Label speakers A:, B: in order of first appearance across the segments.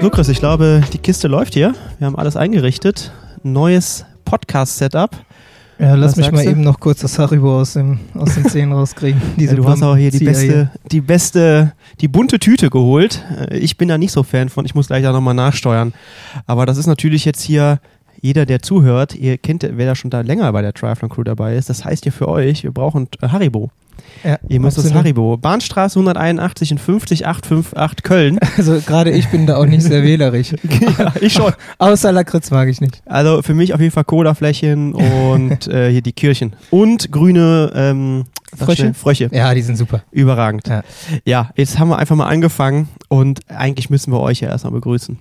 A: So, Chris, ich glaube, die Kiste läuft hier. Wir haben alles eingerichtet. Neues Podcast-Setup.
B: Ja, lass
A: Was
B: mich mal
A: du?
B: eben noch kurz das Haribo aus, dem, aus den Zähnen rauskriegen. Diese
A: Ja, du hast auch hier die beste, die beste, die bunte Tüte geholt. Äh, Ich bin da nicht so Fan von. Ich muss gleich da nochmal nachsteuern. Aber das ist natürlich jetzt hier jeder, der zuhört. Ihr kennt, wer da schon da länger bei der Triathlon Crew dabei ist. Das heißt ja für euch, wir brauchen äh, Haribo.
B: Ja,
A: Ihr müsst das. Haribo. Bahnstraße 181 in 50858 Köln.
B: Also gerade ich bin da auch nicht sehr wählerisch.
A: ja, ich schon.
B: Außer Lakritz mag ich nicht.
A: Also für mich auf jeden Fall Colaflächen und äh, hier die Kirchen. Und grüne ähm,
B: Frösche?
A: Frösche.
B: Ja, die sind super.
A: Überragend.
B: Ja.
A: ja, jetzt haben wir einfach mal angefangen und eigentlich müssen wir euch ja erstmal begrüßen.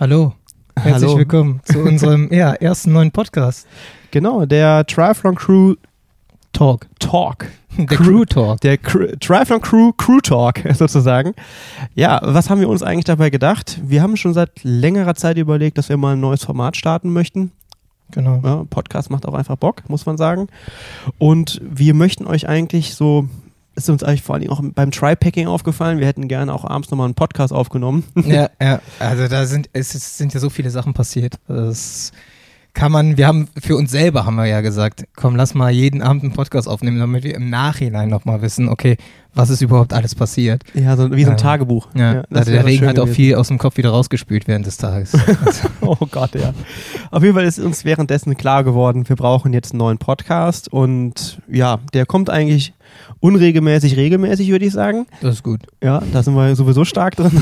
B: Hallo. Herzlich
A: Hallo.
B: willkommen zu unserem ja, ersten neuen Podcast.
A: Genau, der Triathlon Crew
B: Talk.
A: Talk.
B: Der
A: Crew-
B: Crew Talk.
A: Der Cr Triathlon Crew Crew Talk sozusagen. Ja, was haben wir uns eigentlich dabei gedacht? Wir haben schon seit längerer Zeit überlegt, dass wir mal ein neues Format starten möchten.
B: Genau.
A: Ja, Podcast macht auch einfach Bock, muss man sagen. Und wir möchten euch eigentlich so, ist uns eigentlich vor allem auch beim Try-Packing aufgefallen, wir hätten gerne auch abends nochmal einen Podcast aufgenommen.
B: Ja, ja. Also da sind, es sind ja so viele Sachen passiert. Das kann man, wir haben, für uns selber haben wir ja gesagt, komm, lass mal jeden Abend einen Podcast aufnehmen, damit wir im Nachhinein nochmal wissen, okay, was ist überhaupt alles passiert.
A: Ja, so, wie so ein
B: Ja.
A: Tagebuch.
B: Ja,
A: das
B: also der Regen hat auch viel aus dem Kopf wieder rausgespült während des Tages. Also,
A: Oh Gott, ja. Auf jeden Fall ist uns währenddessen klar geworden, wir brauchen jetzt einen neuen Podcast und ja, der kommt eigentlich unregelmäßig, regelmäßig, würde ich sagen.
B: das ist gut.
A: Ja, da sind wir sowieso stark drin.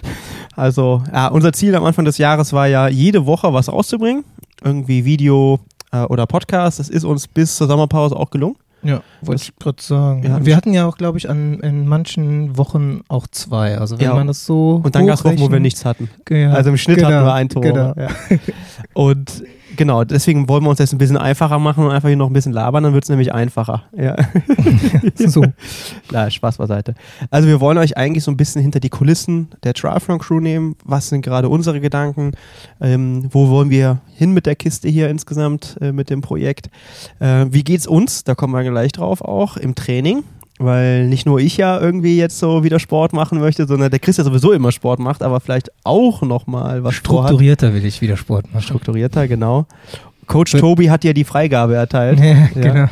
A: also, ja, unser Ziel am Anfang des Jahres war ja, jede Woche was rauszubringen. Irgendwie Video äh, oder Podcast. Das ist uns bis zur Sommerpause auch gelungen.
B: Ja, wollte ich gerade sagen.
A: Ja.
B: wir hatten ja auch, glaube ich, an, in manchen Wochen auch zwei. Also wenn
A: Ja.
B: man das so.
A: Und dann gab es Wochen, wo wir nichts hatten.
B: Ja,
A: Also im Schnitt
B: genau,
A: hatten wir ein Tor.
B: Genau.
A: Und genau, deswegen wollen wir uns das ein bisschen einfacher machen und einfach hier noch ein bisschen labern, dann wird es nämlich einfacher. Ja.
B: so.
A: Na, Spaß beiseite. Also wir wollen euch eigentlich so ein bisschen hinter die Kulissen der Triathlon Crew nehmen. Was sind gerade unsere Gedanken? Ähm, wo wollen wir hin mit der Kiste hier insgesamt, äh, mit dem Projekt? Äh, wie geht's uns? Da kommen wir gleich drauf auch im Training. Weil nicht nur ich ja irgendwie jetzt so wieder Sport machen möchte, sondern der Chris ja sowieso immer Sport macht, aber vielleicht auch nochmal was vorhat.
B: Strukturierter will ich wieder Sport machen.
A: Strukturierter, genau. Coach Tobi hat ja die Freigabe erteilt.
B: Ja,
A: Ja.
B: genau.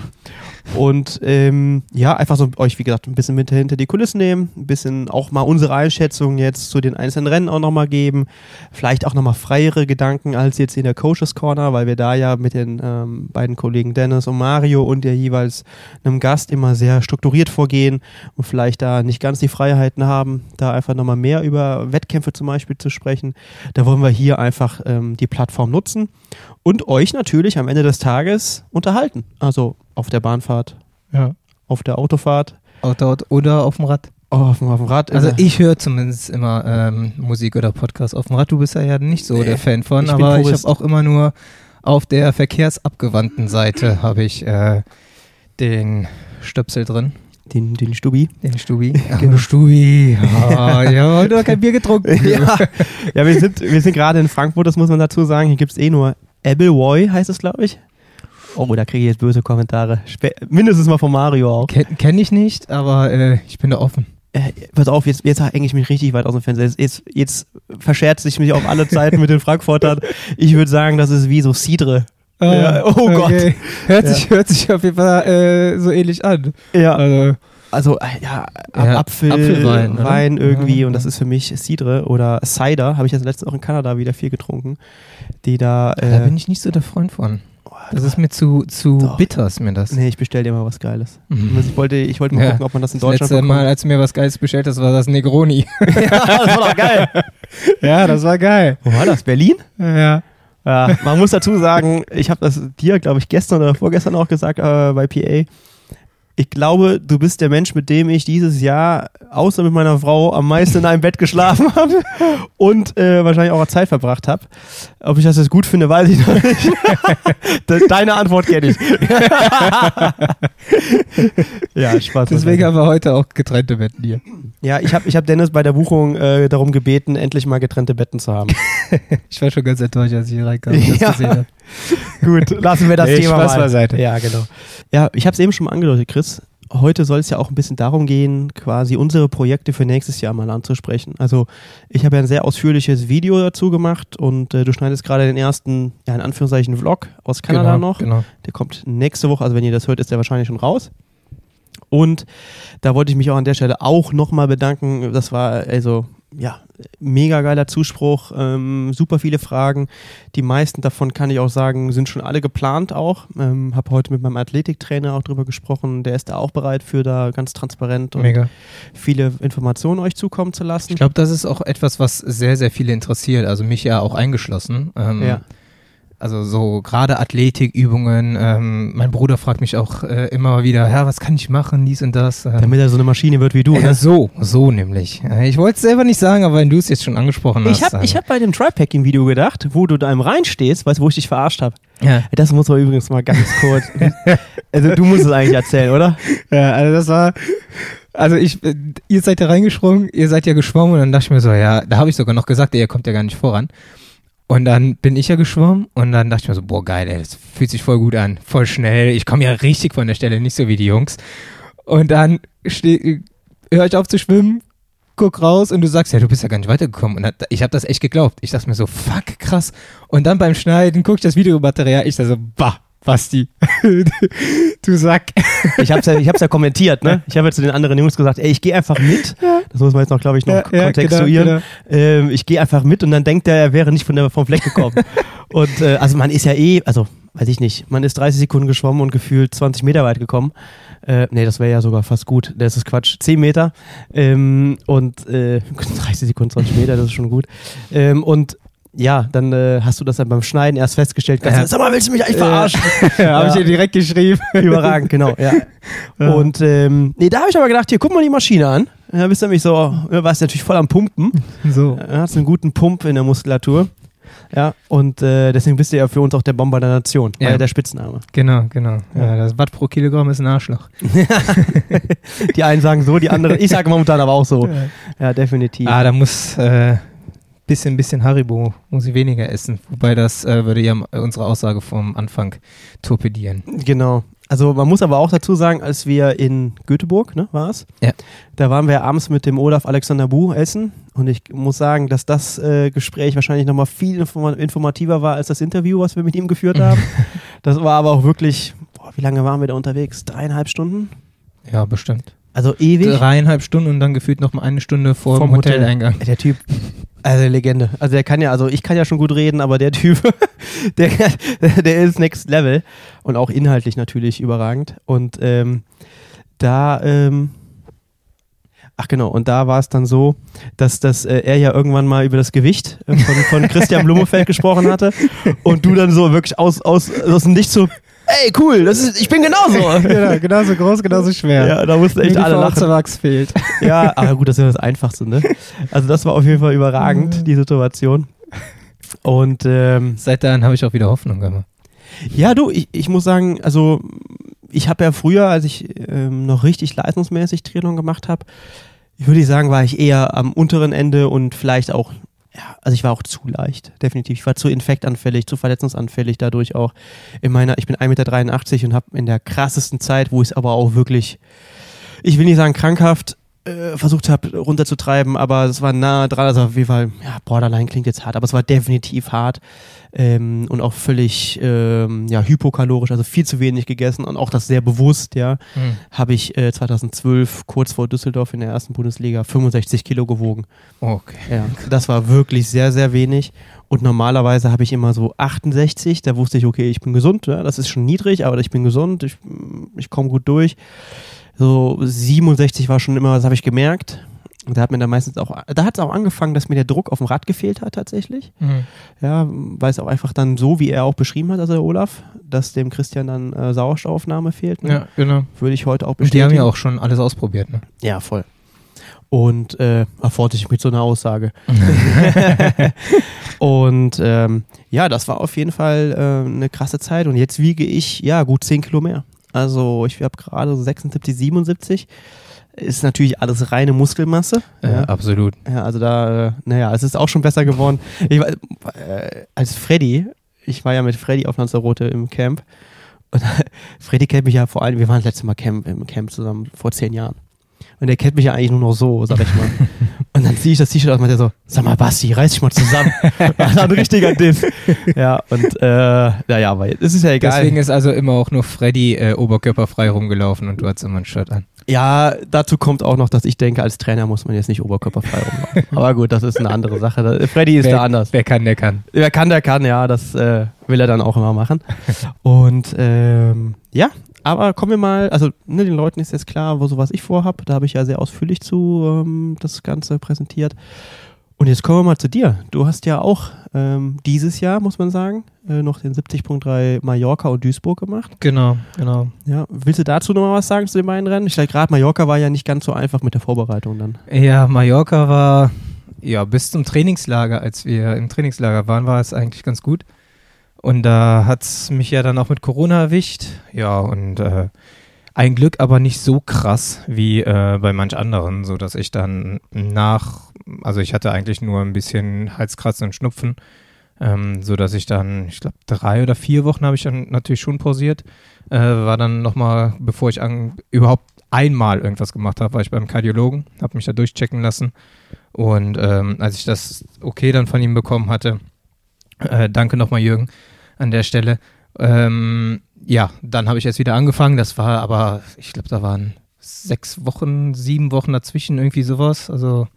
A: Und ähm, ja, einfach so euch, wie gesagt, ein bisschen mit hinter die Kulissen nehmen, ein bisschen auch mal unsere Einschätzung jetzt zu den einzelnen Rennen auch nochmal geben. Vielleicht auch nochmal freiere Gedanken als jetzt in der Coaches Corner, weil wir da ja mit den ähm, beiden Kollegen Dennis und Mario und ja jeweils einem Gast immer sehr strukturiert vorgehen und vielleicht da nicht ganz die Freiheiten haben, da einfach nochmal mehr über Wettkämpfe zum Beispiel zu sprechen. Da wollen wir hier einfach ähm, die Plattform nutzen und euch natürlich am Ende des Tages unterhalten. Also auf der Bahnfahrt,
B: Ja.
A: auf der Autofahrt,
B: Auto oder auf dem Rad.
A: auf dem, auf dem Rad.
B: Also
A: der-
B: ich höre zumindest immer ähm, Musik oder Podcast auf dem Rad. Du bist ja, ja nicht so
A: Nee,
B: der Fan von,
A: ich
B: aber ich habe auch immer nur auf der verkehrsabgewandten Seite habe ich äh, den Stöpsel drin.
A: den, den Stubi.
B: Den Stubi.
A: Genau.
B: Stubi. Ah, ja, heute noch kein Bier getrunken.
A: ja, ja wir sind, wir sind gerade in Frankfurt, das muss man dazu sagen. Hier gibt es eh nur Appleboy, heißt es, glaube ich. Oh, da kriege ich jetzt böse Kommentare. Spä mindestens mal von Mario auch.
B: Kenne kenn ich nicht, aber äh, ich bin da offen.
A: Äh, pass auf, jetzt, jetzt hänge ich mich richtig weit aus dem Fenster. Jetzt, jetzt, jetzt verscherze ich mich auf alle Zeiten mit den Frankfurtern. Ich würde sagen, das ist wie so Cidre. Ja, oh Gott.
B: Hört,
A: Ja.
B: sich, hört sich auf jeden Fall äh, so ähnlich an.
A: Ja,
B: Also,
A: Also, äh, ja, Ab-
B: Ja,
A: Apfel,
B: Apfelwein, oder?
A: Wein irgendwie
B: Ja,
A: und das ist für mich Cidre oder Cider, habe ich jetzt letztens auch in Kanada wieder viel getrunken, die da, äh,
B: da bin ich nicht so der Freund von. Das ist mir zu, zu
A: Doch.
B: bitter, ist mir das.
A: nee, ich bestell dir mal was Geiles.
B: Mhm.
A: Also Ich wollte, ich wollte mal
B: Ja.
A: gucken, ob man das in
B: Das
A: Deutschland
B: letzte Mal, als du mir was Geiles bestellt hast, war das Negroni.
A: ja, das war doch geil.
B: ja, das war geil.
A: Wo war das? Berlin?
B: Ja.
A: Ja, man muss dazu sagen, ich habe das dir, glaube ich, gestern oder vorgestern auch gesagt äh, bei PA. Ich glaube, du bist der Mensch, mit dem ich dieses Jahr, außer mit meiner Frau, am meisten in einem Bett geschlafen habe und äh, wahrscheinlich auch Zeit verbracht habe. Ob ich das jetzt gut finde, weiß ich noch nicht. De- Deine Antwort kenne ich. ja, Spaß.
B: Deswegen haben wir heute auch getrennte Betten hier.
A: Ja, ich habe ich hab Dennis bei der Buchung äh, darum gebeten, endlich mal getrennte Betten zu haben.
B: Ich war schon ganz enttäuscht, als ich hier reinkam
A: Ja. Gut, lassen wir das
B: Nee,
A: Thema
B: Spaß
A: mal.
B: beiseite.
A: Ja, genau. Ja, ich habe es eben schon mal angedeutet, Chris. heute soll es ja auch ein bisschen darum gehen, quasi unsere Projekte für nächstes Jahr mal anzusprechen. Also ich habe ja ein sehr ausführliches Video dazu gemacht und äh, du schneidest gerade den ersten, ja in Anführungszeichen, Vlog aus Kanada
B: genau,
A: noch.
B: Genau.
A: Der kommt nächste Woche, also wenn ihr das hört, ist der wahrscheinlich schon raus. Und da wollte ich mich auch an der Stelle auch nochmal bedanken. Das war also ja, mega geiler Zuspruch, ähm, super viele Fragen. Die meisten davon kann ich auch sagen, sind schon alle geplant auch. Ähm, habe heute mit meinem Athletiktrainer auch drüber gesprochen. Der ist da auch bereit für da ganz transparent und
B: Mega.
A: viele Informationen euch zukommen zu lassen.
B: Ich glaube, das ist auch etwas, was sehr, sehr viele interessiert. Also mich ja auch eingeschlossen. Ähm,
A: Ja.
B: Also so gerade Athletikübungen. Ähm, mein Bruder fragt mich auch äh, immer wieder, ja, was kann ich machen, dies und das. Ähm,
A: Damit er so eine Maschine wird wie du.
B: ja,
A: Ne?
B: so, so nämlich. Äh, Ich wollte es selber nicht sagen, aber wenn du es jetzt schon angesprochen hast.
A: Ich habe
B: dann-
A: ich hab bei dem Tri-Packing-Video gedacht, wo du da im reinstehst, weißt du, wo ich dich verarscht habe.
B: ja.
A: Das muss man übrigens mal ganz kurz. also du musst es eigentlich erzählen, oder?
B: Ja, also das war, also ich, äh, ihr seid ja reingesprungen, ihr seid ja geschwommen und dann dachte ich mir so, ja, da habe ich sogar noch gesagt, ihr kommt ja gar nicht voran. Und dann bin ich ja geschwommen und dann dachte ich mir so, boah, geil, ey, das fühlt sich voll gut an, voll schnell, ich komme ja richtig von der Stelle, nicht so wie die Jungs. Und dann höre ich auf zu schwimmen, guck raus und du sagst, ja, du bist ja gar nicht weitergekommen. Und da- ich habe das echt geglaubt. Ich dachte mir so, fuck, krass. Und dann beim Schneiden guck ich das Videomaterial, ich dachte so, bah, Basti, du Sack.
A: Ich hab's ja, ich hab's ja kommentiert, ne? Ich habe ja zu den anderen Jungs gesagt, ey, ich gehe einfach mit. Das muss man jetzt noch, glaube ich, noch kontextuieren.
B: genau,
A: Ähm, ich gehe einfach mit und dann denkt er, er wäre nicht von der, vom Fleck gekommen. und äh, also man ist ja eh, also weiß ich nicht, man ist 30 Sekunden geschwommen und gefühlt 20 Meter weit gekommen. Äh, nee, das wäre ja sogar fast gut. Das ist Quatsch. 10 Meter. Ähm, und äh, 30 Sekunden, 20 Meter, das ist schon gut. Ähm, und ja, dann äh, hast du das dann beim Schneiden erst festgestellt. Ganz,
B: Ja.
A: Sag mal, willst du mich eigentlich verarschen?
B: Ja, habe ich dir direkt geschrieben.
A: Überragend, genau, ja.
B: Ja.
A: Und ähm, nee, da habe ich aber gedacht, hier, guck mal die Maschine an. Da bist du nämlich so, ja, warst natürlich voll am Pumpen.
B: So.
A: Ja, hast einen guten Pump in der Muskulatur. Ja, und äh, deswegen bist du ja für uns auch der Bomber der Nation,
B: ja
A: der Spitzname.
B: Genau, genau. Ja, das Watt pro Kilogramm ist ein Arschloch.
A: Die einen sagen so, die anderen, ich sage momentan aber auch so. Ja, definitiv.
B: Ah, da muss äh, bisschen, bisschen Haribo, muss ich weniger essen. Wobei das äh, würde ja unsere Aussage vom Anfang torpedieren.
A: Genau. Also man muss aber auch dazu sagen, als wir in Göteborg, ne, war es?
B: Ja.
A: Da waren wir abends mit dem Olaf Alexander Bu essen und ich muss sagen, dass das äh, Gespräch wahrscheinlich nochmal viel informa informativer war als das Interview, was wir mit ihm geführt haben. das war aber auch wirklich, boah, wie lange waren wir da unterwegs? Dreieinhalb Stunden?
B: Ja, bestimmt.
A: Also ewig.
B: Dreieinhalb Stunden und dann gefühlt noch mal eine Stunde vor
A: Vom
B: dem
A: Hotel.
B: Hoteleingang.
A: Der Typ, also Legende. Also der kann ja, also ich kann ja schon gut reden, aber der Typ, der, der ist next level und auch inhaltlich natürlich überragend. Und ähm, da, ähm, ach genau, und da war es dann so, dass, dass äh, er ja irgendwann mal über das Gewicht äh, von, von Christian Blumefeld gesprochen hatte und du dann so wirklich aus, aus, aus dem Nichts so, ey cool, das ist, ich bin genauso.
B: genau, genauso groß, genauso schwer.
A: Ja, da mussten echt alle lachen.
B: Wachs fehlt.
A: Ja, aber gut, das ist ja das Einfachste, ne? Also das war auf jeden Fall überragend, die Situation. Und ähm,
B: Seit dann habe ich auch wieder Hoffnung gemacht.
A: ja, du, ich, ich muss sagen, also ich habe ja früher, als ich ähm, noch richtig leistungsmäßig Training gemacht habe, ich würde sagen, war ich eher am unteren Ende und vielleicht auch, ja, also ich war auch zu leicht, definitiv. Ich war zu infektanfällig, zu verletzungsanfällig dadurch auch. In meiner, ich bin 1,83 Meter und habe in der krassesten Zeit, wo ich es aber auch wirklich, ich will nicht sagen krankhaft, äh, versucht habe runterzutreiben, aber es war nah dran, also auf jeden Fall, ja, Borderline klingt jetzt hart, aber es war definitiv hart ähm, und auch völlig ähm, ja, hypokalorisch, also viel zu wenig gegessen und auch das sehr bewusst, ja,
B: Hm.
A: habe ich äh, 2012 kurz vor Düsseldorf in der ersten Bundesliga 65 Kilo gewogen.
B: Okay.
A: Ja, das war wirklich sehr, sehr wenig. Und normalerweise habe ich immer so 68. Da wusste ich, okay, ich bin gesund. Ja, das ist schon niedrig, aber ich bin gesund. Ich, ich komme gut durch. So 67 war schon immer, das habe ich gemerkt. Da hat mir dann meistens auch, da hat es auch angefangen, dass mir der Druck auf dem Rad gefehlt hat tatsächlich.
B: Hm.
A: Ja, weil es auch einfach dann so, wie er auch beschrieben hat, also der Olaf, dass dem Christian dann äh, Sauerstoffaufnahme fehlt. Ne?
B: Ja, genau.
A: Würde ich heute auch
B: Und die
A: bestätigen.
B: haben ja auch schon alles ausprobiert, ne?
A: Ja, voll. Und äh, erforderte ich mit so einer Aussage. und ähm, ja, das war auf jeden Fall äh, eine krasse Zeit. Und jetzt wiege ich ja gut 10 Kilo mehr. Also ich habe gerade so 76, 77. Ist natürlich alles reine Muskelmasse.
B: Ja, absolut.
A: Ja, also da, äh, naja, es ist auch schon besser geworden. Ich, äh, als Freddy, ich war ja mit Freddy auf Lanzarote im Camp Und Freddy kennt mich ja vor allem, wir waren das letzte Mal Camp, im Camp zusammen vor zehn Jahren. Und der kennt mich ja eigentlich nur noch so, sag ich mal. und dann ziehe ich das T-Shirt aus und meinte so, sag mal Basti, reiß dich mal zusammen. War ein richtiger Diss. Ja, und äh, naja, aber es ist ja egal.
B: Deswegen ist also immer auch nur Freddy äh, oberkörperfrei rumgelaufen und du hattest immer ein Shirt an.
A: Ja, dazu kommt auch noch, dass ich denke, als Trainer muss man jetzt nicht oberkörperfrei rumlaufen. Aber gut, das ist eine andere Sache. Freddy ist
B: wer,
A: da anders.
B: Wer kann, der kann.
A: Wer kann, der kann, ja, das äh, will er dann auch immer machen. Und ähm, ja, aber kommen wir mal, also ne, den Leuten ist jetzt klar, wo so was ich vorhab. Da habe ich ja sehr ausführlich zu ähm, das Ganze präsentiert. Und jetzt kommen wir mal zu dir. Du hast ja auch ähm, dieses Jahr, muss man sagen, äh, noch den 70.3 Mallorca und Duisburg gemacht.
B: Genau, genau.
A: Ja, willst du dazu noch mal was sagen zu den beiden Rennen? Ich glaube, gerade Mallorca war ja nicht ganz so einfach mit der Vorbereitung dann.
B: Ja, Mallorca war, ja, bis zum Trainingslager, als wir im Trainingslager waren, war es eigentlich ganz gut. Und da hat es mich ja dann auch mit Corona erwischt. Ja, und äh, ein Glück aber nicht so krass wie äh, bei manch anderen, so dass ich dann nach, also ich hatte eigentlich nur ein bisschen Halskratzen und Schnupfen, ähm, so dass ich dann, ich glaube, drei oder vier Wochen habe ich dann natürlich schon pausiert. Äh, war dann nochmal, bevor ich an, überhaupt einmal irgendwas gemacht habe, war ich beim Kardiologen, habe mich da durchchecken lassen. Und ähm, als ich das okay dann von ihm bekommen hatte, äh, danke nochmal Jürgen an der Stelle, ähm, ja, dann habe ich jetzt wieder angefangen. Das war aber, ich glaube, da waren sechs Wochen, sieben Wochen dazwischen, irgendwie sowas. Also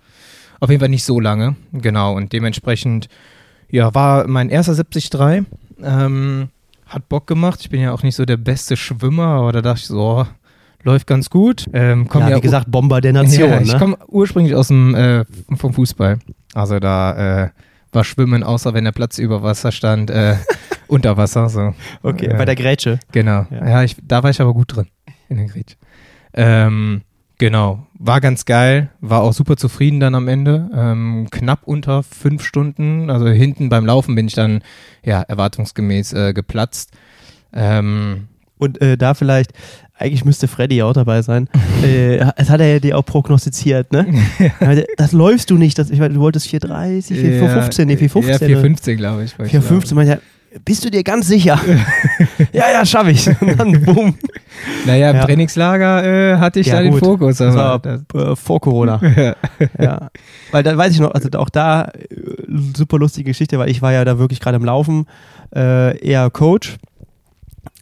B: auf jeden Fall nicht so lange. Genau. Und dementsprechend, ja, war mein erster 73. Ähm, hat Bock gemacht. Ich bin ja auch nicht so der beste Schwimmer, aber da dachte ich so, oh, läuft ganz gut. Ähm,
A: ja,
B: ja
A: wie gesagt, Bomber der Nation.
B: ja, ich
A: ne?
B: komme ursprünglich aus dem äh, vom Fußball. Also da äh, war Schwimmen, außer wenn der Platz über Wasser stand, äh, unter Wasser. So.
A: Okay,
B: äh,
A: bei der Grätsche.
B: Genau.
A: Ja.
B: Ja, ich, da war ich aber gut drin in den Gretsch. Ähm, genau. War ganz geil. War auch super zufrieden dann am Ende. Ähm, knapp unter fünf Stunden. Also hinten beim Laufen bin ich dann ja erwartungsgemäß äh, geplatzt. Ähm,
A: Und äh, da vielleicht, eigentlich müsste Freddy auch dabei sein. äh, das hat er ja dir auch prognostiziert, ne? Ja, das läufst du nicht. Das, ich meine, du wolltest 4,30, 4,15, nee, 4,15.
B: Ja, 4,15 glaube ich. wollte ich
A: 4,15, meinte er, bist du dir ganz sicher? ja, ja, schaff ich. Und dann, bumm.
B: Naja, im
A: Ja.
B: Trainingslager äh, hatte ich
A: Ja,
B: da den
A: gut.
B: Fokus.
A: Das
B: Aber
A: war
B: das,
A: äh, vor Corona.
B: ja.
A: Ja. Weil da weiß ich noch, also auch da äh, super lustige Geschichte, weil ich war ja da wirklich gerade im Laufen, äh, eher Coach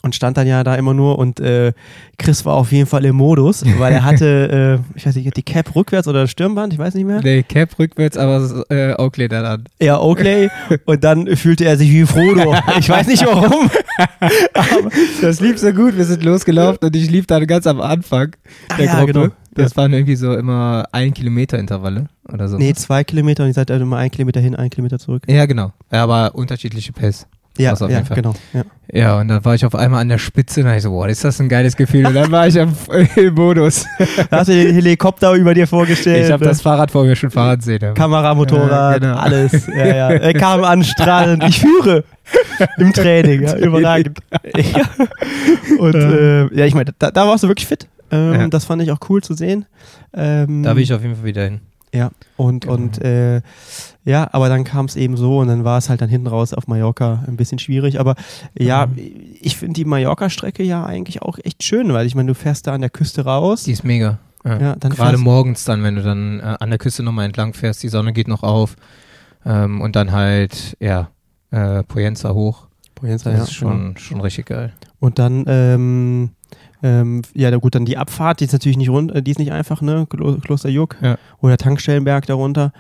A: und stand dann ja da immer nur und äh, Chris war auf jeden Fall im Modus, weil er hatte, äh, ich weiß nicht, die Cap rückwärts oder Stirnband, ich weiß nicht mehr.
B: Nee, Cap rückwärts, aber äh, Oakley dann an.
A: Ja, Oakley und dann fühlte er sich wie Frodo. Ich weiß nicht warum.
B: Das lief so gut, wir sind losgelaufen und ich lief dann ganz am Anfang der
A: ja,
B: Gruppe.
A: genau.
B: Das waren irgendwie so immer ein Kilometer Intervalle oder so.
A: Nee, zwei Kilometer und ihr seid halt immer ein Kilometer hin, ein Kilometer zurück.
B: Ja, genau. Ja, aber unterschiedliche Pace.
A: Ja,
B: auf
A: ja genau. Ja.
B: Ja, und dann war ich auf einmal an der Spitze und da ich so, boah, ist das ein geiles Gefühl. Und dann war ich am im Modus.
A: Da hast du den Helikopter über dir vorgestellt.
B: Ich habe
A: ne?
B: das Fahrrad vor mir schon fahren sehen.
A: Kamera, Motorrad,
B: Ja, genau.
A: alles. Er kam an, strahlend. Ich führe im Training. Ja, überragend. Ja. Und äh, ja, ich meine, da, da warst du wirklich fit. Ähm. Das fand ich auch cool zu sehen. Ähm,
B: Da will ich auf jeden Fall wieder hin.
A: Ja, und,
B: Genau.
A: und äh, ja, aber dann kam es eben so und dann war es halt dann hinten raus auf Mallorca ein bisschen schwierig. Aber ja,
B: Mhm.
A: ich finde die Mallorca-Strecke ja eigentlich auch echt schön, weil ich meine, du fährst da an der Küste raus.
B: Die ist mega. Ja.
A: Ja, dann
B: Gerade morgens dann, wenn du dann äh, an der Küste nochmal entlang fährst, die Sonne geht noch auf ähm, und dann halt, ja, äh, Poyenza hoch.
A: Poyenza,
B: Das
A: ja,
B: ist schon, schon richtig geil.
A: Und dann, ähm, ähm, ja, gut, dann die Abfahrt, die ist natürlich nicht rund, äh, die ist nicht einfach, ne? Klo Klosterjuck
B: Ja.
A: oder Tankstellenberg darunter.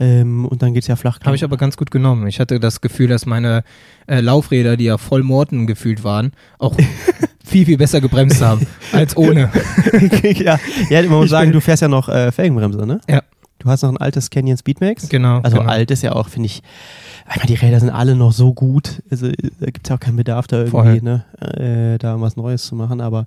A: Ähm, und dann geht's ja flach.
B: Habe ich aber ganz gut genommen. Ich hatte das Gefühl, dass meine äh, Laufräder, die ja voll Morten gefühlt waren, auch viel, viel besser gebremst haben als ohne.
A: ja, ja, man muss
B: Ich
A: sagen, du fährst ja noch äh, Felgenbremse, ne?
B: Ja.
A: Du hast noch ein altes Canyon Speedmax.
B: Genau.
A: Also
B: genau.
A: alt ist ja auch, finde ich, meine, die Räder sind alle noch so gut. Also äh, da gibt's ja auch keinen Bedarf da irgendwie, ne, äh, da was Neues zu machen. Aber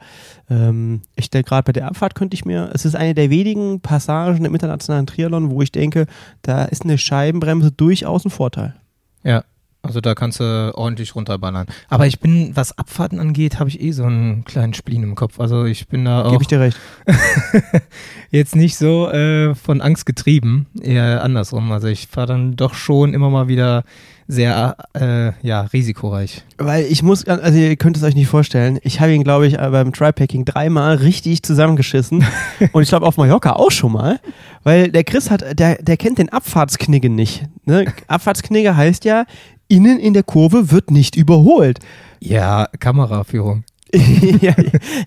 A: ähm, ich denke, gerade bei der Abfahrt könnte ich mir, es ist eine der wenigen Passagen im internationalen Triathlon, wo ich denke, da ist eine Scheibenbremse durchaus ein Vorteil.
B: Ja. Also da kannst du ordentlich runterballern. Aber ich bin, was Abfahrten angeht, habe ich eh so einen kleinen Spleen im Kopf. Also ich bin da auch
A: Gebe ich dir recht.
B: jetzt nicht so äh, von Angst getrieben, eher andersrum. Also ich fahre dann doch schon immer mal wieder sehr, äh, ja, risikoreich.
A: Weil ich muss, also ihr könnt es euch nicht vorstellen, ich habe ihn, glaube ich, beim Trypacking dreimal richtig zusammengeschissen. und ich glaube auf Mallorca auch schon mal. Weil der Chris hat, der, der kennt den Abfahrtsknigge nicht. Ne? Abfahrtsknigge heißt ja, innen in der Kurve wird nicht überholt.
B: Ja, Kameraführung.
A: ja,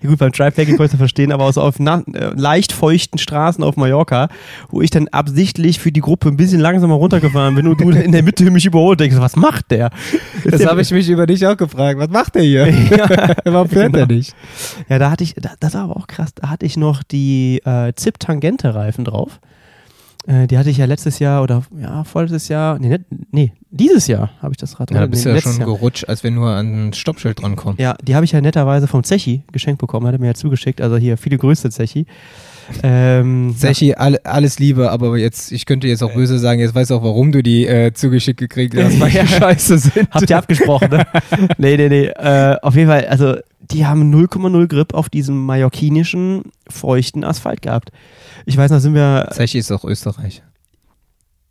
A: gut, beim Tripacking konnte ich verstehen, aber auch so auf na, äh, leicht feuchten Straßen auf Mallorca, wo ich dann absichtlich für die Gruppe ein bisschen langsamer runtergefahren bin und du in der Mitte mich überholt denkst, was macht der?
B: Das habe ich mich über dich auch gefragt. Was macht der hier? Ja, Warum fährt genau. der nicht?
A: Ja, da hatte ich, das war aber auch krass, da hatte ich noch die äh, Zip-Tangente-Reifen drauf. Äh, die hatte ich ja letztes Jahr oder ja, vorletztes Jahr, nee, nee dieses Jahr habe ich das Rad.
B: Ja, da bist nee, ja schon Jahr. gerutscht, als wir nur an ein Stoppschild drankommen.
A: Ja, die habe ich ja netterweise vom Zechi geschenkt bekommen, hat er mir ja zugeschickt. Also hier, viele Grüße, Zechi.
B: Ähm, Zechi, all, alles Liebe, aber jetzt, ich könnte jetzt auch äh. böse sagen, jetzt weißt du auch, warum du die äh, zugeschickt gekriegt hast, weil die scheiße sind.
A: Habt ihr abgesprochen, ne? nee, nee, nee. Äh, auf jeden Fall, also die haben 0,0 Grip auf diesem mallorquinischen, feuchten Asphalt gehabt. Ich weiß noch, sind wir.
B: Zechi ist auch Österreich.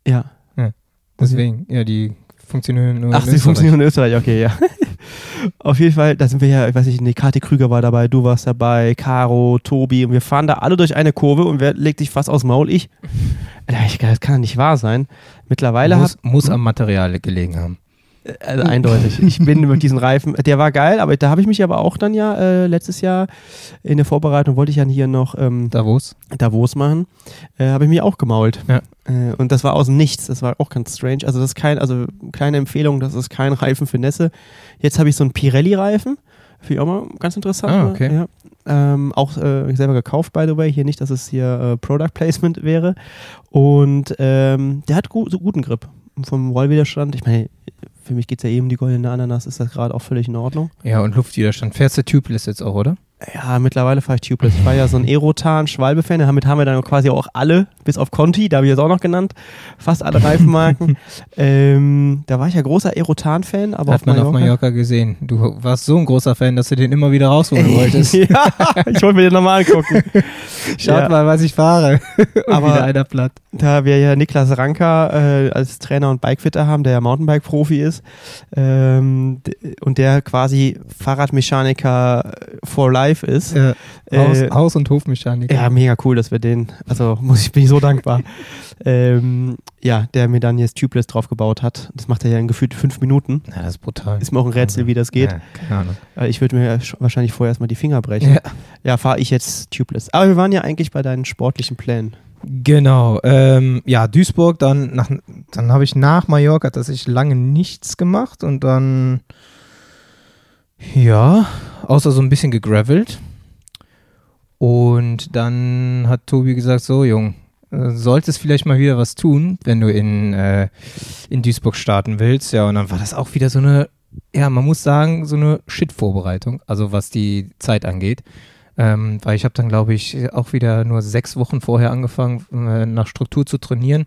A: Ja.
B: ja. Deswegen, ja, die funktionieren nur
A: Ach, in Österreich. Ach, sie funktionieren in Österreich, okay, ja. Auf jeden Fall, da sind wir ja, ich weiß nicht, nee, Kati Krüger war dabei, du warst dabei, Caro, Tobi und wir fahren da alle durch eine Kurve und wer legt sich fast aus Maul? Ich. Das kann nicht wahr sein. Mittlerweile
B: muss,
A: hat,
B: muss am Material gelegen haben.
A: Also eindeutig. Ich bin mit diesen Reifen, der war geil, aber da habe ich mich aber auch dann ja äh, letztes Jahr in der Vorbereitung wollte ich ja hier noch ähm,
B: Davos.
A: Davos machen, äh, habe ich mich auch gemault.
B: Ja.
A: Äh, und das war aus dem Nichts, das war auch ganz strange. Also das ist kein, also kleine Empfehlung, das ist kein Reifen für Nässe. Jetzt habe ich so einen Pirelli-Reifen, finde ich auch mal ganz interessant.
B: Ah, okay.
A: Ja. Ähm, auch äh, selber gekauft, by the way. Hier nicht, dass es hier äh, Product Placement wäre. Und ähm, der hat gu so guten Grip vom Rollwiderstand. Ich meine, für mich geht es ja eben um die goldene Ananas, ist das gerade auch völlig in Ordnung.
B: Ja, und Luftwiderstand. Fährst du Tubeless jetzt auch, oder?
A: Ja, mittlerweile fahre ich Tubeless. Ich war ja so ein Aerotan-Schwalbe-Fan. Damit haben wir dann quasi auch alle, bis auf Conti, da habe ich jetzt auch noch genannt, fast alle Reifenmarken. ähm, da war ich ja großer Aerotan-Fan. aber
B: Hat auf man Mallorca. auf Mallorca gesehen. Du warst so ein großer Fan, dass du den immer wieder rausholen wolltest.
A: ja, ich wollte mir den nochmal angucken.
B: Schaut ja. mal, was ich fahre.
A: aber wieder einer platt. Da wir ja Niklas Ranker äh, als Trainer und Bikefitter haben, der ja Mountainbike-Profi ist ähm, und der quasi Fahrradmechaniker for life live ist. Ja.
B: Haus, äh, Haus- und Hofmechanik.
A: Ja, mega cool, dass wir den, also muss ich, bin ich so dankbar. ähm, ja, der mir dann jetzt Tubeless drauf gebaut hat. Das macht er ja in gefühlt fünf Minuten.
B: Ja, das ist brutal.
A: Ist mir auch ein Rätsel, wie das geht. Ja, keine Ahnung. Äh, ich würde mir wahrscheinlich vorher erstmal die Finger brechen. Ja, ja fahre ich jetzt Tubeless. Aber wir waren ja eigentlich bei deinen sportlichen Plänen.
B: Genau, ähm, ja, Duisburg, dann, nach, dann habe ich nach Mallorca tatsächlich lange nichts gemacht und dann ja, außer so ein bisschen gegravelt. Und dann hat Tobi gesagt: So, Jung, äh, solltest vielleicht mal wieder was tun, wenn du in, äh, in Duisburg starten willst. Ja, und dann war das auch wieder so eine, ja, man muss sagen, so eine Shit-Vorbereitung, also was die Zeit angeht. Ähm, weil ich habe dann, glaube ich, auch wieder nur sechs Wochen vorher angefangen, äh, nach Struktur zu trainieren.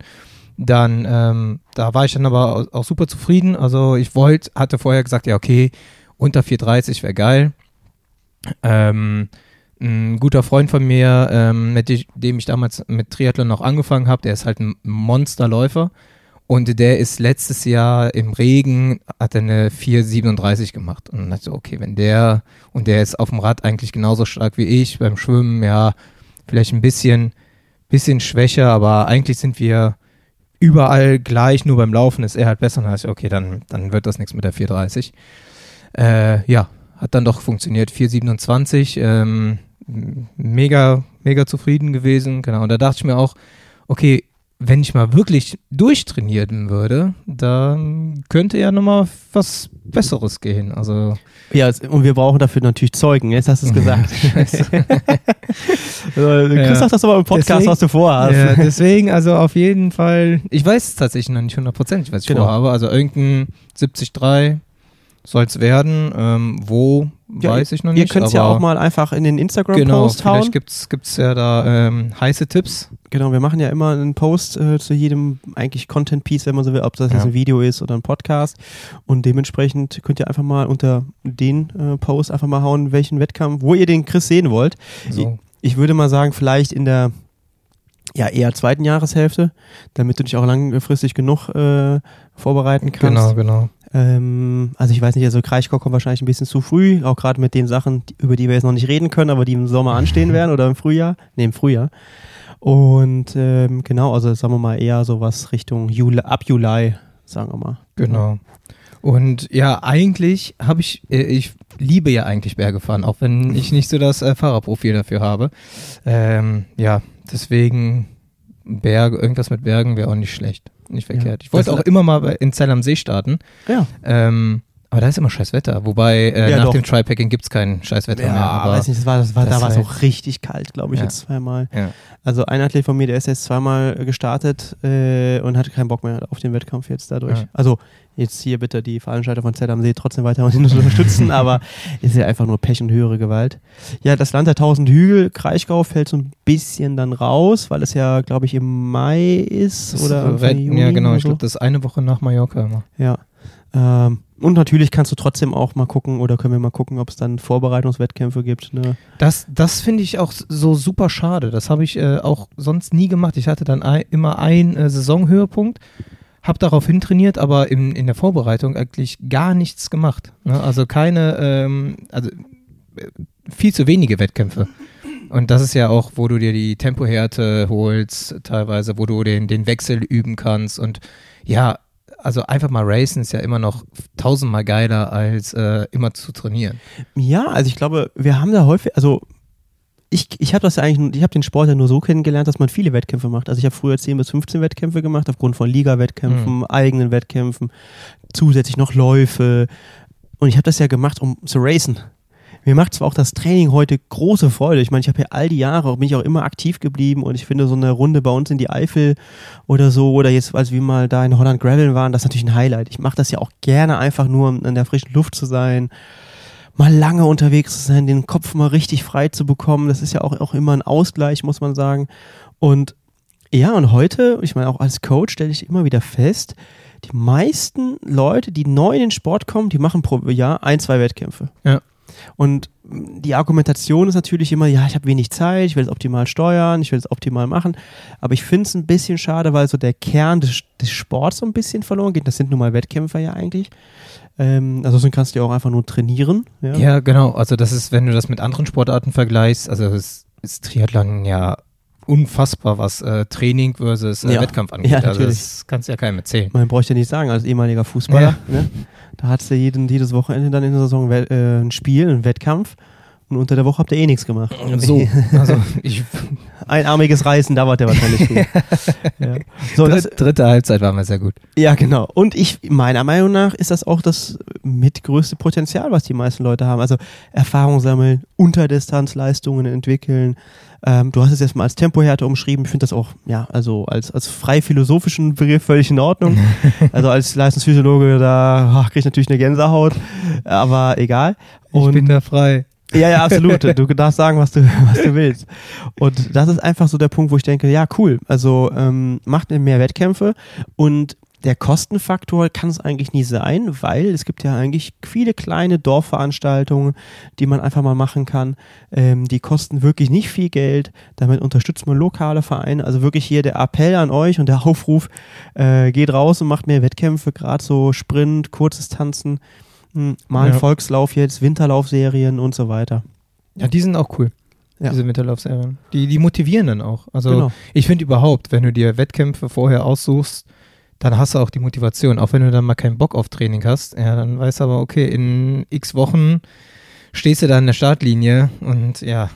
B: Dann, ähm, da war ich dann aber auch, auch super zufrieden. Also ich wollte, hatte vorher gesagt, ja, okay, unter 4,30 wäre geil. Ähm, ein guter Freund von mir, ähm, mit dem ich damals mit Triathlon noch angefangen habe, der ist halt ein Monsterläufer. Und der ist letztes Jahr im Regen, hat er eine 4,37 gemacht. Und dann ich, okay, wenn der, und der ist auf dem Rad eigentlich genauso stark wie ich, beim Schwimmen, ja, vielleicht ein bisschen, bisschen schwächer, aber eigentlich sind wir überall gleich, nur beim Laufen ist er halt besser. Und dann ich, okay, dann, dann wird das nichts mit der 4,30. Äh, ja, hat dann doch funktioniert. 4,27, ähm, mega, mega zufrieden gewesen. Genau. Und da dachte ich mir auch, okay, wenn ich mal wirklich durchtrainieren würde, dann könnte ja nochmal was Besseres gehen. Also
A: ja, und wir brauchen dafür natürlich Zeugen. Jetzt hast du es gesagt. also, Chris ja. sagt das aber im Podcast, deswegen, was du vorhast. Ja,
B: deswegen, also auf jeden Fall, ich weiß tatsächlich noch nicht hundertprozentig, was ich genau. vorhabe. Also irgendein 73 soll es werden. Ähm, wo, ja, weiß ich noch nicht.
A: Ihr könnt es ja auch mal einfach in den Instagram-Post
B: genau, hauen. Vielleicht gibt es ja da ähm, heiße Tipps.
A: Genau, wir machen ja immer einen Post äh, zu jedem eigentlich Content-Piece, wenn man so will, ob das ja. jetzt ein Video ist oder ein Podcast. Und dementsprechend könnt ihr einfach mal unter den äh, Post einfach mal hauen, welchen Wettkampf, wo ihr den Chris sehen wollt. So. Ich, ich würde mal sagen, vielleicht in der ja, eher zweiten Jahreshälfte, damit du dich auch langfristig genug äh, vorbereiten kannst.
B: Genau, genau.
A: Ähm, also ich weiß nicht, also Kraichgau kommt wahrscheinlich ein bisschen zu früh, auch gerade mit den Sachen, über die wir jetzt noch nicht reden können, aber die im Sommer anstehen werden oder im Frühjahr. Nee, im Frühjahr. Und ähm, genau, also sagen wir mal eher sowas Richtung Juli, ab Juli, sagen wir mal.
B: Genau. Und ja, eigentlich habe ich, äh, ich liebe ja eigentlich Berge fahren, auch wenn ich nicht so das äh, Fahrerprofil dafür habe. Ähm, ja, deswegen Berge, irgendwas mit Bergen wäre auch nicht schlecht. Nicht verkehrt.
A: Ja.
B: Ich wollte
A: Das-
B: auch immer mal bei- in Zell am See starten.
A: Ja.
B: Ähm, aber da ist immer scheiß Wetter. Wobei äh,
A: Ja,
B: nach
A: doch.
B: dem Tripacking gibt es kein scheiß Wetter
A: Ja,
B: mehr. Aber
A: weiß nicht, das war, das war,
B: das
A: da war es
B: halt-
A: auch richtig kalt, glaube ich,
B: Ja.
A: jetzt zweimal.
B: ja.
A: Also ein Athlet von mir, der ist jetzt zweimal gestartet äh, und hatte keinen Bock mehr auf den Wettkampf jetzt dadurch. Also jetzt hier bitte die Veranstalter von Zell am See trotzdem weiter unterstützen, aber ist ja einfach nur Pech und höhere Gewalt. Ja, das Land der tausend Hügel, Kraichgau fällt so ein bisschen dann raus, weil es ja, glaube ich, im Mai ist
B: Das
A: oder
B: ist, ja, genau.
A: oder
B: Ich
A: so.
B: glaube, das ist eine Woche nach Mallorca immer.
A: Ja. Ähm, und natürlich kannst du trotzdem auch mal gucken oder können wir mal gucken, ob es dann Vorbereitungswettkämpfe gibt. Ne?
B: Das, das finde ich auch so super schade. Das habe ich äh, auch sonst nie gemacht. Ich hatte dann ein, immer einen äh, Saisonhöhepunkt, habe daraufhin trainiert, aber in, in der Vorbereitung eigentlich gar nichts gemacht. Ne? Also keine, ähm, also äh, viel zu wenige Wettkämpfe. Und das ist ja auch, wo du dir die Tempohärte holst, teilweise, wo du den, den Wechsel üben kannst. Und ja, also einfach mal racen ist ja immer noch tausendmal geiler, als äh, immer zu trainieren.
A: Ja, also ich glaube, wir haben da häufig, also ich, ich habe das ja eigentlich, ich habe den Sport ja nur so kennengelernt, dass man viele Wettkämpfe macht. Also ich habe früher 10 bis 15 Wettkämpfe gemacht, aufgrund von Liga-Wettkämpfen, eigenen Wettkämpfen, zusätzlich noch Läufe. Und ich habe das ja gemacht, um zu racen. Mir macht zwar auch das Training heute große Freude. Ich meine, ich habe ja all die Jahre, bin ich auch immer aktiv geblieben und ich finde so eine Runde bei uns in die Eifel oder so oder jetzt, als wir mal da in Holland Gravel waren, das ist natürlich ein Highlight. Ich mache das ja auch gerne einfach nur, um in der frischen Luft zu sein, mal lange unterwegs zu sein, den Kopf mal richtig frei zu bekommen. Das ist ja auch, auch immer ein Ausgleich, muss man sagen. Und ja, und heute, ich meine, auch als Coach stelle ich immer wieder fest, die meisten Leute, die neu in den Sport kommen, die machen pro Jahr ein, zwei Wettkämpfe.
B: Ja.
A: Und die Argumentation ist natürlich immer, ja, ich habe wenig Zeit, ich will es optimal steuern, ich will es optimal machen. Aber ich finde es ein bisschen schade, weil so der Kern des, des Sports so ein bisschen verloren geht. Das sind nun mal Wettkämpfer ja eigentlich. Ähm, ansonsten kannst du ja auch einfach nur trainieren. Ja,
B: Ja, genau. Also das ist, wenn du das mit anderen Sportarten vergleichst, also es ist Triathlon ja unfassbar, was äh, Training versus äh,
A: Ja.
B: Wettkampf angeht.
A: Ja,
B: also das kannst du ja keinem erzählen.
A: Man bräuchte ja nicht sagen, als ehemaliger Fußballer,
B: Ja.
A: ne? da hattest du jeden, jedes Wochenende dann in der Saison äh, ein Spiel, ein Wettkampf. Und unter der Woche habt ihr eh nichts gemacht.
B: So, also ich,
A: Einarmiges Reißen, da war der wahrscheinlich gut. ja. So, das,
B: dritte, dritte Halbzeit war mal sehr gut.
A: Ja, genau. Und ich, meiner Meinung nach, ist das auch das mitgrößte Potenzial, was die meisten Leute haben. Also Erfahrung sammeln, Unterdistanzleistungen entwickeln. Ähm, du hast es jetzt mal als Tempohärte umschrieben. Ich finde das auch, ja, also als, als frei philosophischen Begriff völlig in Ordnung. also als Leistungsphysiologe, da kriege ich natürlich eine Gänsehaut, aber egal.
B: ich bin da frei.
A: Ja, ja, absolut. Du darfst sagen, was du, was du willst. Und das ist einfach so der Punkt, wo ich denke, ja, cool. Also ähm, macht mehr Wettkämpfe und der Kostenfaktor kann es eigentlich nie sein, weil es gibt ja eigentlich viele kleine Dorfveranstaltungen, die man einfach mal machen kann. Ähm, die kosten wirklich nicht viel Geld. Damit unterstützt man lokale Vereine. Also wirklich hier der Appell an euch und der Aufruf, äh, geht raus und macht mehr Wettkämpfe, gerade so Sprint, Kurzdistanzen, mh, mal ein
B: Ja.
A: Volkslauf jetzt, Winterlaufserien und so weiter.
B: Ja, die sind auch cool.
A: Ja.
B: Diese Winterlaufserien. Die, die motivieren dann auch. Also
A: Genau.
B: ich finde überhaupt, wenn du dir Wettkämpfe vorher aussuchst, dann hast du auch die Motivation. Auch wenn du dann mal keinen Bock auf Training hast, ja, dann weißt du aber, okay, in x Wochen stehst du da in der Startlinie und ja,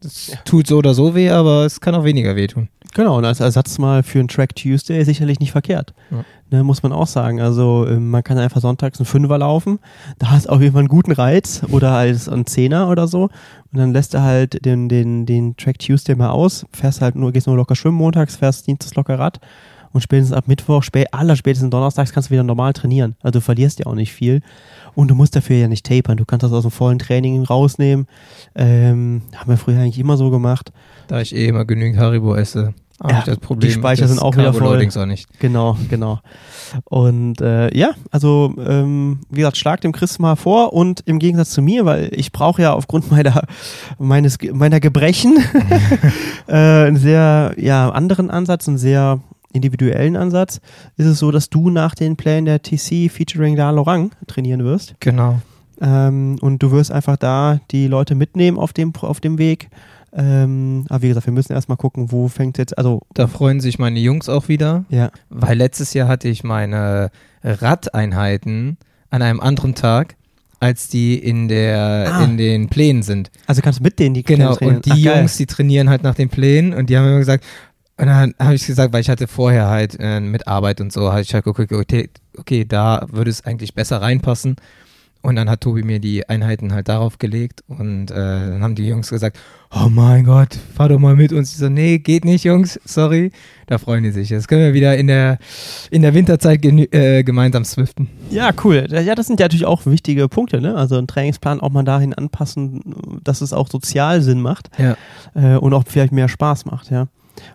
B: das tut so oder so weh, aber es kann auch weniger wehtun.
A: Genau, und als Ersatz mal für einen Track Tuesday sicherlich nicht verkehrt.
B: Ja.
A: Ne, muss man auch sagen. Also ähm, man kann einfach sonntags einen Fünfer laufen, da hast du auf jeden Fall einen guten Reiz oder als ein Zehner oder so. Und dann lässt du halt den, den, den Track Tuesday mal aus, fährst halt nur, gehst nur locker schwimmen montags, fährst dienstags locker Rad und spätestens ab Mittwoch, spä aller spätestens donnerstags kannst du wieder normal trainieren. Also du verlierst ja auch nicht viel und du musst dafür ja nicht tapern. Du kannst das aus dem vollen Training rausnehmen. Ähm, haben wir früher eigentlich immer so gemacht.
B: Da ich eh immer genügend Haribo esse,
A: Ja,
B: das Problem.
A: die Speicher sind auch wieder voll.
B: Auch nicht.
A: Genau, genau. Und äh, ja, also ähm, wie gesagt, schlag dem Chris mal vor und im Gegensatz zu mir, weil ich brauche ja aufgrund meiner meines meiner Gebrechen äh, einen sehr ja anderen Ansatz, einen sehr individuellen Ansatz, ist es so, dass du nach den Plänen der TC featuring La Lorang trainieren wirst.
B: Genau.
A: Ähm, und du wirst einfach da die Leute mitnehmen auf dem, auf dem Weg. Ähm, aber wie gesagt, wir müssen erstmal gucken, wo fängt jetzt, also,
B: Da freuen sich meine Jungs auch wieder,
A: ja,
B: weil letztes Jahr hatte ich meine Radeinheiten an einem anderen Tag, als die in der
A: Ah.
B: in den Plänen sind.
A: also kannst du mit denen die
B: Genau,
A: trainieren.
B: und die
A: Ach.
B: Jungs, die trainieren halt nach den Plänen und die haben immer gesagt, und dann habe ich gesagt, weil ich hatte vorher halt äh, mit Arbeit und so, habe ich halt geguckt, okay, okay, da würde es eigentlich besser reinpassen. Und dann hat Tobi mir die Einheiten halt darauf gelegt und äh, dann haben die Jungs gesagt, oh mein Gott, fahr doch mal mit uns. Ich so, nee, geht nicht, Jungs, sorry. Da freuen die sich. Jetzt können wir wieder in der, in der Winterzeit äh, gemeinsam swiften.
A: Ja, cool. Ja, das sind ja natürlich auch wichtige Punkte, ne? Also einen Trainingsplan auch mal dahin anpassen, dass es auch sozial Sinn macht
B: Ja.
A: äh, und auch vielleicht mehr Spaß macht, ja.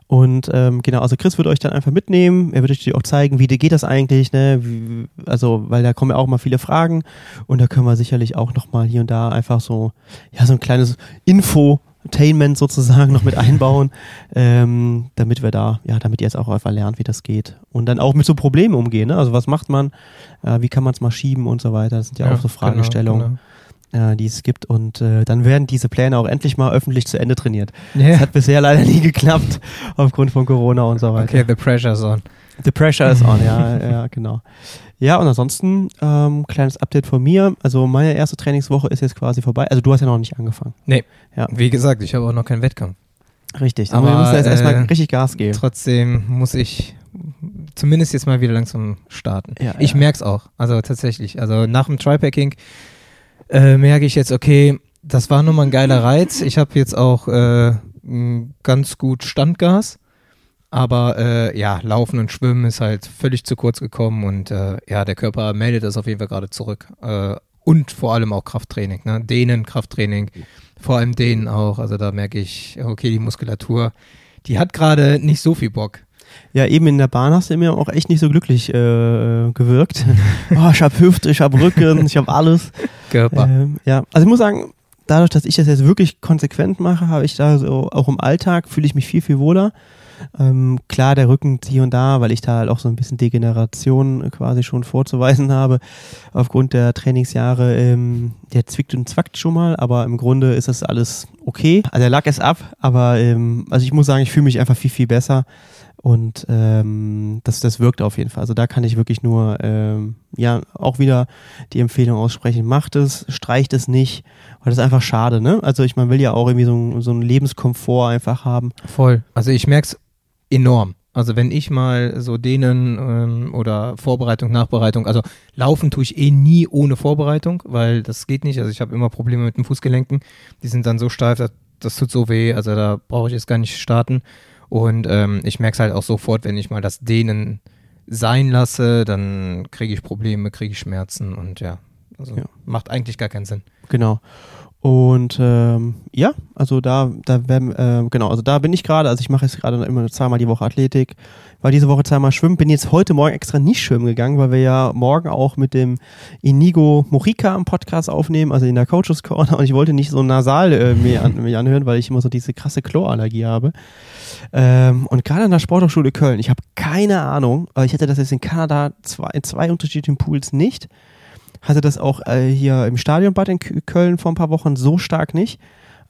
A: Und ähm, genau, also Chris wird euch dann einfach mitnehmen, er wird euch auch zeigen, wie geht das eigentlich, ne? Wie, also, weil da kommen ja auch mal viele Fragen und da können wir sicherlich auch nochmal hier und da einfach so, ja, so ein kleines Infotainment sozusagen noch mit einbauen, ähm, damit wir da, ja, damit ihr jetzt auch einfach lernt, wie das geht. Und dann auch mit so Problemen umgehen, ne? Also was macht man, äh, wie kann man es mal schieben und so weiter. Das sind ja, auch so Fragestellungen,
B: Genau,
A: äh, die es gibt. Und äh, dann werden diese Pläne auch endlich mal öffentlich zu Ende trainiert.
B: genau.
A: Das hat bisher leider nie geklappt, aufgrund von Corona und so weiter.
B: Okay, the pressure's on.
A: The pressure is on, ja, ja, genau. Ja, und ansonsten, ähm, kleines Update von mir. Also meine erste Trainingswoche ist jetzt quasi vorbei. Also du hast ja noch nicht angefangen. Ja.
B: Wie gesagt, ich habe auch noch keinen Wettkampf.
A: Richtig.
B: Aber,
A: wir müssen jetzt erstmal
B: äh,
A: richtig Gas geben.
B: Trotzdem muss ich zumindest jetzt mal wieder langsam starten.
A: Ja,
B: ich
A: ja.
B: merke es auch. Also tatsächlich. Also nach dem Tripacking äh, merke ich jetzt, okay, das war nun mal ein geiler Reiz. Ich habe jetzt auch äh, ganz gut Standgas. Aber äh, ja, Laufen und Schwimmen ist halt völlig zu kurz gekommen und äh, ja, der Körper meldet das auf jeden Fall gerade zurück. Äh, und vor allem auch Krafttraining, ne? Dehnen, Krafttraining, vor allem Dehnen auch. Also da merke ich, okay, die Muskulatur, die hat gerade nicht so viel Bock.
A: Ja, eben in der Bahn hast du mir auch echt nicht so glücklich äh, gewirkt. oh, ich hab Hüfte, ich hab Rücken, ich hab alles.
B: Körper.
A: Ähm, ja, also ich muss sagen, dadurch, dass ich das jetzt wirklich konsequent mache, habe ich da so, auch im Alltag fühle ich mich viel, viel wohler. Ähm, klar, der Rücken hier und da, weil ich da halt auch so ein bisschen Degeneration quasi schon vorzuweisen habe, aufgrund der Trainingsjahre, ähm, der zwickt und zwackt schon mal, aber im Grunde ist das alles okay. Also er lag es ab, aber ähm, also ich muss sagen, ich fühle mich einfach viel, viel besser und ähm, das, das wirkt auf jeden Fall. Also da kann ich wirklich nur, ähm, ja, auch wieder die Empfehlung aussprechen, macht es, streicht es nicht, weil das ist einfach schade, ne? Also ich man will ja auch irgendwie so, so einen Lebenskomfort einfach haben.
B: Voll. Also ich merke es enorm. Also wenn ich mal so denen ähm, oder Vorbereitung, Nachbereitung, also laufen tue ich eh nie ohne Vorbereitung, weil das geht nicht. Also ich habe immer Probleme mit den Fußgelenken. Die sind dann so steif, das, das tut so weh. Also da brauche ich jetzt gar nicht starten. Und ähm, ich merke es halt auch sofort, wenn ich mal das Dehnen sein lasse, dann kriege ich Probleme, kriege ich Schmerzen und ja, also
A: Ja.
B: macht eigentlich gar keinen Sinn.
A: Genau. Und ähm, ja, also da, da werden, äh, genau, also da bin ich gerade, also ich mache jetzt gerade immer zweimal die Woche Athletik, war diese Woche zweimal schwimmen, bin jetzt heute Morgen extra nicht schwimmen gegangen, weil wir ja morgen auch mit dem Inigo Morica am Podcast aufnehmen, also in der Coaches Corner und ich wollte nicht so nasal äh, mir, an, anhören, weil ich immer so diese krasse Chlorallergie habe. Ähm, und gerade an der Sporthochschule Köln, ich habe keine Ahnung, aber ich hatte das jetzt in Kanada zwei, in zwei unterschiedlichen Pools nicht hatte das auch äh, hier im Stadionbad in Köln vor ein paar Wochen so stark nicht.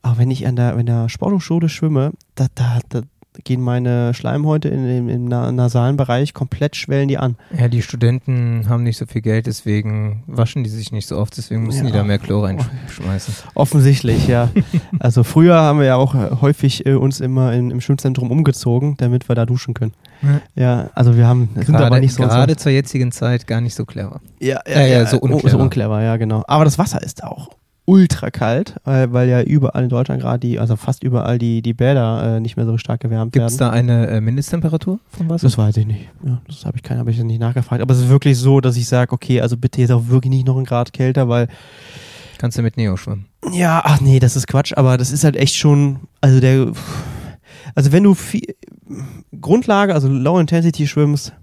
A: Aber wenn ich an der, in der Sporthochschule schwimme, da, da, da gehen meine Schleimhäute in, im, im na- nasalen Bereich komplett schwellen die an.
B: Ja, die Studenten haben nicht so viel Geld, deswegen waschen die sich nicht so oft, deswegen müssen die
A: Ja.
B: da mehr Chlor reinschmeißen.
A: Offensichtlich, ja. also früher haben wir ja auch äh, häufig äh, uns immer in, im Schwimmzentrum umgezogen, damit wir da duschen können.
B: Ja.
A: Ja, also wir haben, sind aber nicht so.
B: gerade zur jetzigen Zeit gar nicht so clever.
A: ja,
B: ja, ja, so
A: oh, so
B: unclever.
A: unclever, ja, genau. Aber das Wasser ist auch ultra kalt, weil, weil ja überall in Deutschland gerade die, also fast überall die, die Bäder äh, nicht mehr so stark gewärmt
B: Gibt es
A: werden.
B: da eine äh, Mindesttemperatur von Wasser?
A: Das weiß ich nicht. Ja, das habe ich keine, habe ich nicht nachgefragt. Aber es ist wirklich so, dass ich sage, okay, also bitte jetzt auch wirklich nicht noch einen Grad kälter, weil
B: Kannst du mit Neo schwimmen?
A: ja, ach nee, das ist Quatsch, aber das ist halt echt schon, also der, also wenn du viel, Grundlage, also Low Intensity schwimmst,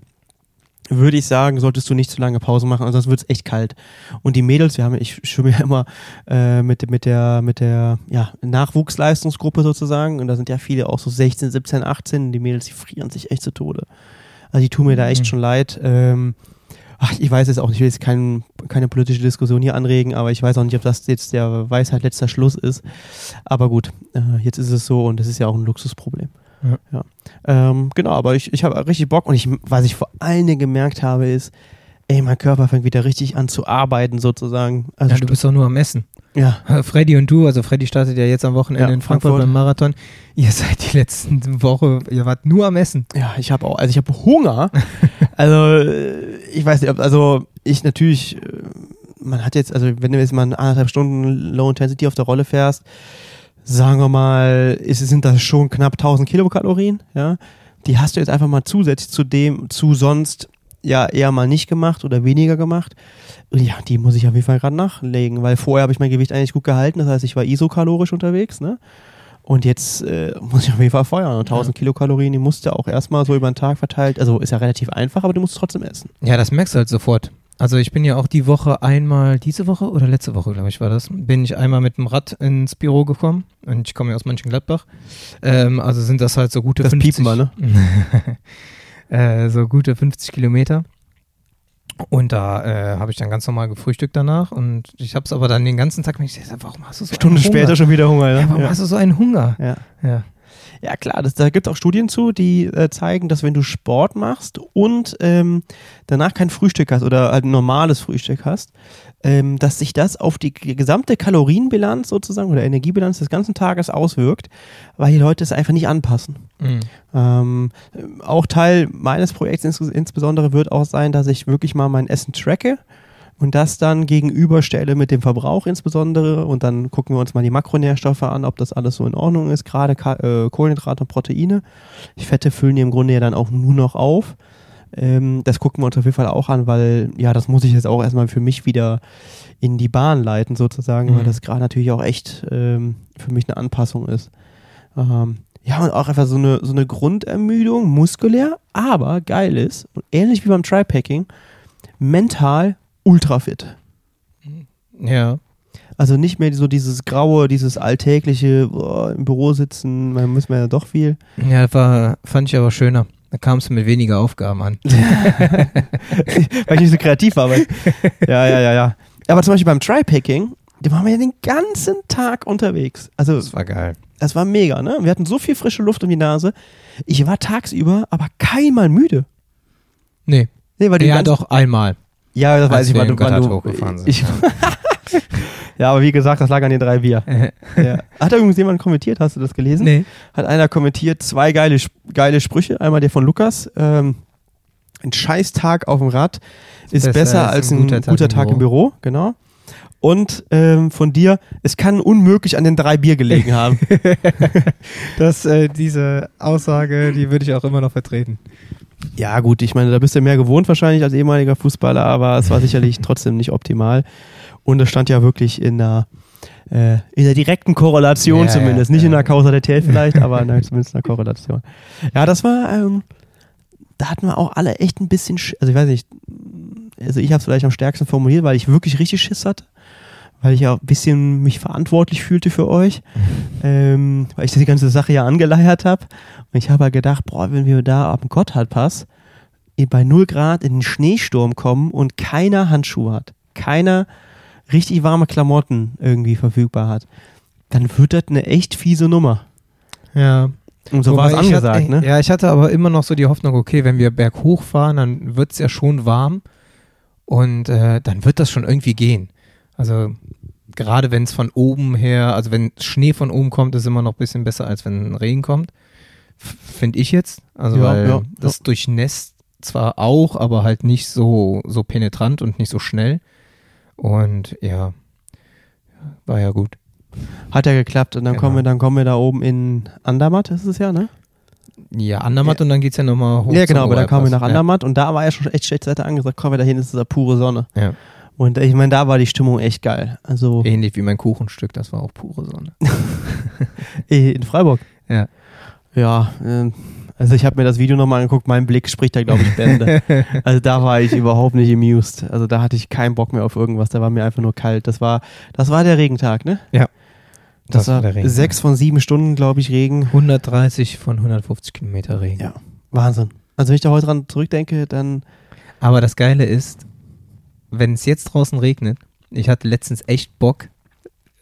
A: würde ich sagen, solltest du nicht zu lange Pause machen, ansonsten wird es echt kalt. Und die Mädels, wir haben, ich schwimme ja immer äh, mit, mit der, mit der ja, Nachwuchsleistungsgruppe sozusagen und da sind ja viele auch so 16, 17, 18, die Mädels, die frieren sich echt zu Tode. Also die tun mir da echt
B: Mhm.
A: schon leid. Ähm, ach, ich weiß jetzt auch nicht, ich will jetzt kein, keine politische Diskussion hier anregen, aber ich weiß auch nicht, ob das jetzt der Weisheit letzter Schluss ist. Aber gut, äh, jetzt ist es so und das ist ja auch ein Luxusproblem.
B: Ja.
A: Ähm, genau, aber ich, ich habe richtig Bock und ich, was ich vor allen Dingen gemerkt habe, ist, ey, mein Körper fängt wieder richtig an zu arbeiten sozusagen. Also
B: Ja, du bist doch nur am Essen.
A: ja,
B: Freddy und du, also Freddy startet ja jetzt am Wochenende
A: Ja,
B: in Frankfurt,
A: Frankfurt.
B: beim Marathon. Ihr seid die letzten Woche, ihr wart nur am Essen.
A: ja, ich habe auch, also ich habe Hunger. also äh, ich weiß nicht, ob, also ich natürlich, äh, man hat jetzt, also wenn du jetzt mal anderthalb Stunden Low Intensity auf der Rolle fährst, sagen wir mal, ist, sind das schon knapp 1000 Kilokalorien, ja. Die hast du jetzt einfach mal zusätzlich zu dem, zu sonst ja eher mal nicht gemacht oder weniger gemacht. Ja, die muss ich auf jeden Fall gerade nachlegen, weil vorher habe ich mein Gewicht eigentlich gut gehalten, das heißt, ich war isokalorisch unterwegs, ne? Und jetzt äh, muss ich auf jeden Fall feuern. Und 1000 Kilokalorien, die musst du auch erstmal so über den Tag verteilt. Also ist ja relativ einfach, aber du musst trotzdem essen.
B: Ja, das merkst du halt sofort. Also ich bin ja auch die Woche einmal, diese Woche oder letzte Woche, glaube ich, war das, bin ich einmal mit dem Rad ins Büro gekommen und ich komme ja aus Mönchengladbach. Ähm, also sind das halt so gute
A: Das
B: 50,
A: piepen wir, ne?
B: äh, so gute 50 Kilometer. Und da äh, habe ich dann ganz normal gefrühstückt danach und ich habe es aber dann den ganzen Tag, ich dachte, warum hast du so
A: Stunde
B: einen Hunger?
A: später schon wieder Hunger.
B: Ja,
A: Ne?
B: warum
A: Ja.
B: hast du so einen Hunger?
A: Ja.
B: Ja.
A: Ja, klar, das, da gibt es auch Studien zu, die äh, zeigen, dass wenn du Sport machst und ähm, danach kein Frühstück hast oder halt ein normales Frühstück hast, ähm, dass sich das auf die gesamte Kalorienbilanz sozusagen oder Energiebilanz des ganzen Tages auswirkt, weil die Leute es einfach nicht anpassen.
B: Mhm.
A: Ähm, auch Teil meines Projekts ins, insbesondere wird auch sein, dass ich wirklich mal mein Essen tracke und das dann gegenüberstelle mit dem Verbrauch insbesondere und dann gucken wir uns mal die Makronährstoffe an, ob das alles so in Ordnung ist, gerade äh, Kohlenhydrate und Proteine. Die Fette füllen die im Grunde ja dann auch nur noch auf. Ähm, das gucken wir uns auf jeden Fall auch an, weil ja, das muss ich jetzt auch erstmal für mich wieder in die Bahn leiten sozusagen,
B: Mhm.
A: weil das gerade natürlich auch echt ähm, für mich eine Anpassung ist. Ähm, ja, und auch einfach so eine, so eine Grundermüdung, muskulär, aber geil ist, und ähnlich wie beim Tripacking, mental ultra fit.
B: Ja.
A: Also nicht mehr so dieses graue, dieses alltägliche boah, im Büro sitzen, man muss man ja doch viel.
B: Ja, war, fand ich aber schöner. Da kamst du mit weniger Aufgaben an.
A: weil ich nicht so kreativ war. Weil, ja, ja, ja, ja. Aber zum Beispiel beim Tripacking, da waren wir ja den ganzen Tag unterwegs. Also
B: Das war geil.
A: das war mega, ne? Wir hatten so viel frische Luft um die Nase. Ich war tagsüber aber keinmal müde.
B: Nee.
A: Nee, weil die
B: Ja, doch, einmal.
A: Ja, das weiß ich, wann
B: im
A: du, wann du
B: hochgefahren sind.
A: Ich, ja, aber wie gesagt, das lag an den drei Bier. Ja. Hat da übrigens jemand kommentiert? Hast du das gelesen?
B: nee.
A: Hat einer kommentiert, zwei geile, geile Sprüche. Einmal der von Lukas. Ähm, ein Scheißtag auf dem Rad ist besser, als ein guter, Tag, im, Büro. Genau. Und ähm, von dir, es kann unmöglich an den drei Bier gelegen haben.
B: Das, äh, diese Aussage, die würde ich auch immer noch vertreten.
A: Ja, gut, ich meine, da bist du mehr gewohnt wahrscheinlich als ehemaliger Fußballer, aber es war sicherlich trotzdem nicht optimal. Und das stand ja wirklich in der, äh, in der direkten Korrelation
B: Ja,
A: zumindest.
B: ja,
A: Nicht in
B: ja.
A: der Kausalität vielleicht, aber nein, zumindest in der Korrelation. Ja, das war, ähm, da hatten wir auch alle echt ein bisschen, Sch also ich weiß nicht, also ich habe es vielleicht am stärksten formuliert, weil ich wirklich richtig Schiss hatte. Weil ich ja ein bisschen mich verantwortlich fühlte für euch, ähm, weil ich die ganze Sache ja angeleiert habe. Und ich habe halt gedacht, boah, wenn wir da am Gotthardpass eh bei 0 Grad in den Schneesturm kommen und keiner Handschuhe hat, keiner richtig warme Klamotten irgendwie verfügbar hat, dann wird das eine echt fiese Nummer.
B: Ja.
A: Und so war es angesagt,
B: hatte,
A: ne?
B: Ja, ich hatte aber immer noch so die Hoffnung, okay, wenn wir berghoch fahren, dann wird es ja schon warm und äh, dann wird das schon irgendwie gehen. Also gerade wenn es von oben her, also wenn Schnee von oben kommt, ist immer noch ein bisschen besser, als wenn Regen kommt. Finde ich jetzt. Also
A: Ja,
B: weil
A: ja,
B: das durchnässt zwar auch, aber halt nicht so, so penetrant und nicht so schnell. Und ja, War ja gut.
A: Hat ja geklappt. Und dann
B: Genau.
A: kommen wir, dann kommen wir da oben in Andermatt, ist es ja, ne?
B: Ja, Andermatt und dann geht's ja nochmal hoch.
A: ja, genau, aber dann kamen wir nach. Andermatt und da war ja schon echt schlechte Wetter angesagt. Komm, da hin ist da pure Sonne.
B: Ja.
A: Und ich meine, da war die Stimmung echt geil. Also
B: Ähnlich wie mein Kuchenstück, das war auch pure Sonne.
A: eh, in Freiburg.
B: Ja.
A: Ja, ähm, also ich habe mir das Video nochmal angeguckt, mein Blick spricht da, glaube ich, Bände. also da war ich überhaupt nicht amused. Also da hatte ich keinen Bock mehr auf irgendwas, da war mir einfach nur kalt. Das war, das war der Regentag, ne?
B: Ja.
A: Das, war
B: der Regen.
A: sechs von sieben Stunden, glaube ich, Regen.
B: 130 von 150 Kilometer Regen.
A: Ja. Wahnsinn. Also wenn ich da heute dran zurückdenke, dann
B: Aber das Geile ist, wenn es jetzt draußen regnet, ich hatte letztens echt Bock,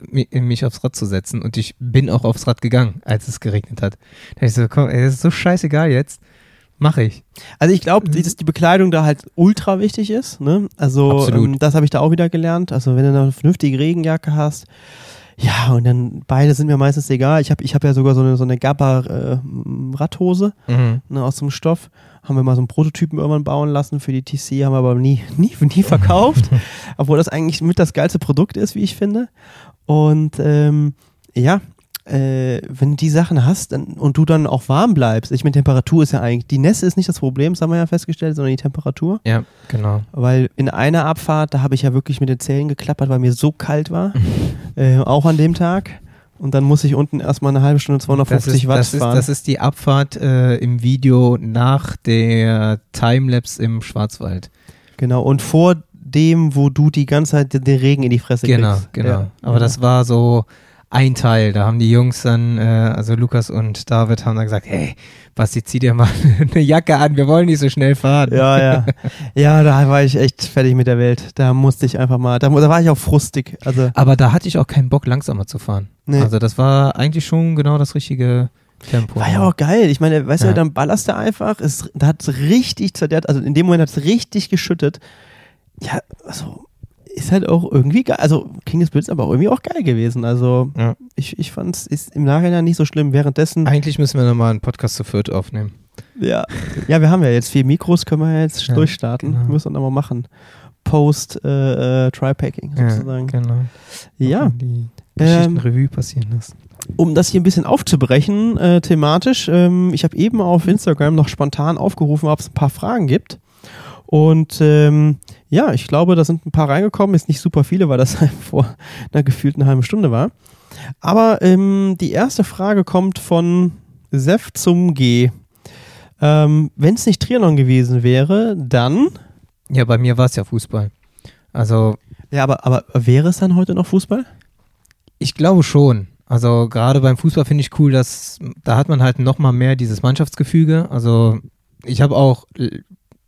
B: mi- mich aufs Rad zu setzen und ich bin auch aufs Rad gegangen, als es geregnet hat. Da ich so, komm, ey, das ist so scheißegal jetzt, mache ich.
A: Also ich glaube,
B: Mhm.
A: dass die Bekleidung da halt ultra wichtig ist. Ne? Also ähm, das habe ich da auch wieder gelernt. Also wenn du eine vernünftige Regenjacke hast, ja, und dann beide sind mir meistens egal. Ich habe ich hab ja sogar so eine, so eine Gabba äh, Radhose
B: Mhm.
A: ne, aus dem Stoff. Haben wir mal so einen Prototypen irgendwann bauen lassen für die TC, haben wir aber nie, nie, nie verkauft. obwohl das eigentlich mit das geilste Produkt ist, wie ich finde. Und ähm, ja, äh, wenn du die Sachen hast dann, und du dann auch warm bleibst, ich meine, Temperatur ist ja eigentlich, die Nässe ist nicht das Problem, das haben wir ja festgestellt, sondern die Temperatur.
B: Ja, genau.
A: Weil in einer Abfahrt, da habe ich ja wirklich mit den Zellen geklappert, weil mir so kalt war. äh, auch an dem Tag. Und dann muss ich unten erstmal eine halbe Stunde
B: Das
A: 250
B: ist,
A: Watt
B: das, ist,
A: fahren.
B: das ist die Abfahrt äh, im Video nach der Timelapse im Schwarzwald.
A: genau. Und vor dem, wo du die ganze Zeit den Regen in die Fresse
B: Genau,
A: kriegst.
B: genau.
A: Ja.
B: Aber das war so ein Teil. Da haben die Jungs dann, äh, also Lukas und David haben dann gesagt, hey, Basti, zieh dir mal eine Jacke an, wir wollen nicht so schnell fahren.
A: Ja, ja. Ja, da war ich echt fertig mit der Welt. Da musste ich einfach mal, da, da war ich auch frustig. Also,
B: Aber da hatte ich auch keinen Bock, langsamer zu fahren.
A: Nee.
B: Also das war eigentlich schon genau das richtige Tempo.
A: war ja auch geil. Ich meine, weißt
B: Ja.
A: du, dann ballerst du einfach. Es, da hat es richtig zerderrt. Also in dem Moment hat es richtig geschüttet. Ja, also ist halt auch irgendwie geil. Also King des Blitz aber auch irgendwie auch geil gewesen. Also
B: Ja.
A: ich, ich fand es ist im Nachhinein nicht so schlimm. Währenddessen,
B: Eigentlich müssen wir nochmal einen Podcast zu viert aufnehmen.
A: ja. Ja, wir haben ja jetzt vier Mikros, können wir ja jetzt
B: Ja,
A: durchstarten.
B: genau.
A: Müssen wir nochmal machen. Post äh, äh, Tri-Packing sozusagen.
B: genau.
A: Ja.
B: Nochmal Die Geschichten
A: Ähm,
B: Revue passieren lassen.
A: um das hier ein bisschen aufzubrechen, äh, thematisch, ähm, ich habe eben auf Instagram noch spontan aufgerufen, ob es ein paar Fragen gibt. Und ähm, ja, ich glaube, da sind ein paar reingekommen, ist nicht super viele, weil das vor einer gefühlten halben Stunde war. Aber ähm, die erste Frage kommt von Sef zum G. Ähm, Wenn es nicht Trianon gewesen wäre, dann.
B: Ja, bei mir war es ja Fußball. Also
A: Ja, aber, aber wäre es dann heute noch Fußball?
B: Ich glaube schon. Also gerade beim Fußball finde ich cool, dass da hat man halt noch mal mehr dieses Mannschaftsgefüge. Also ich habe auch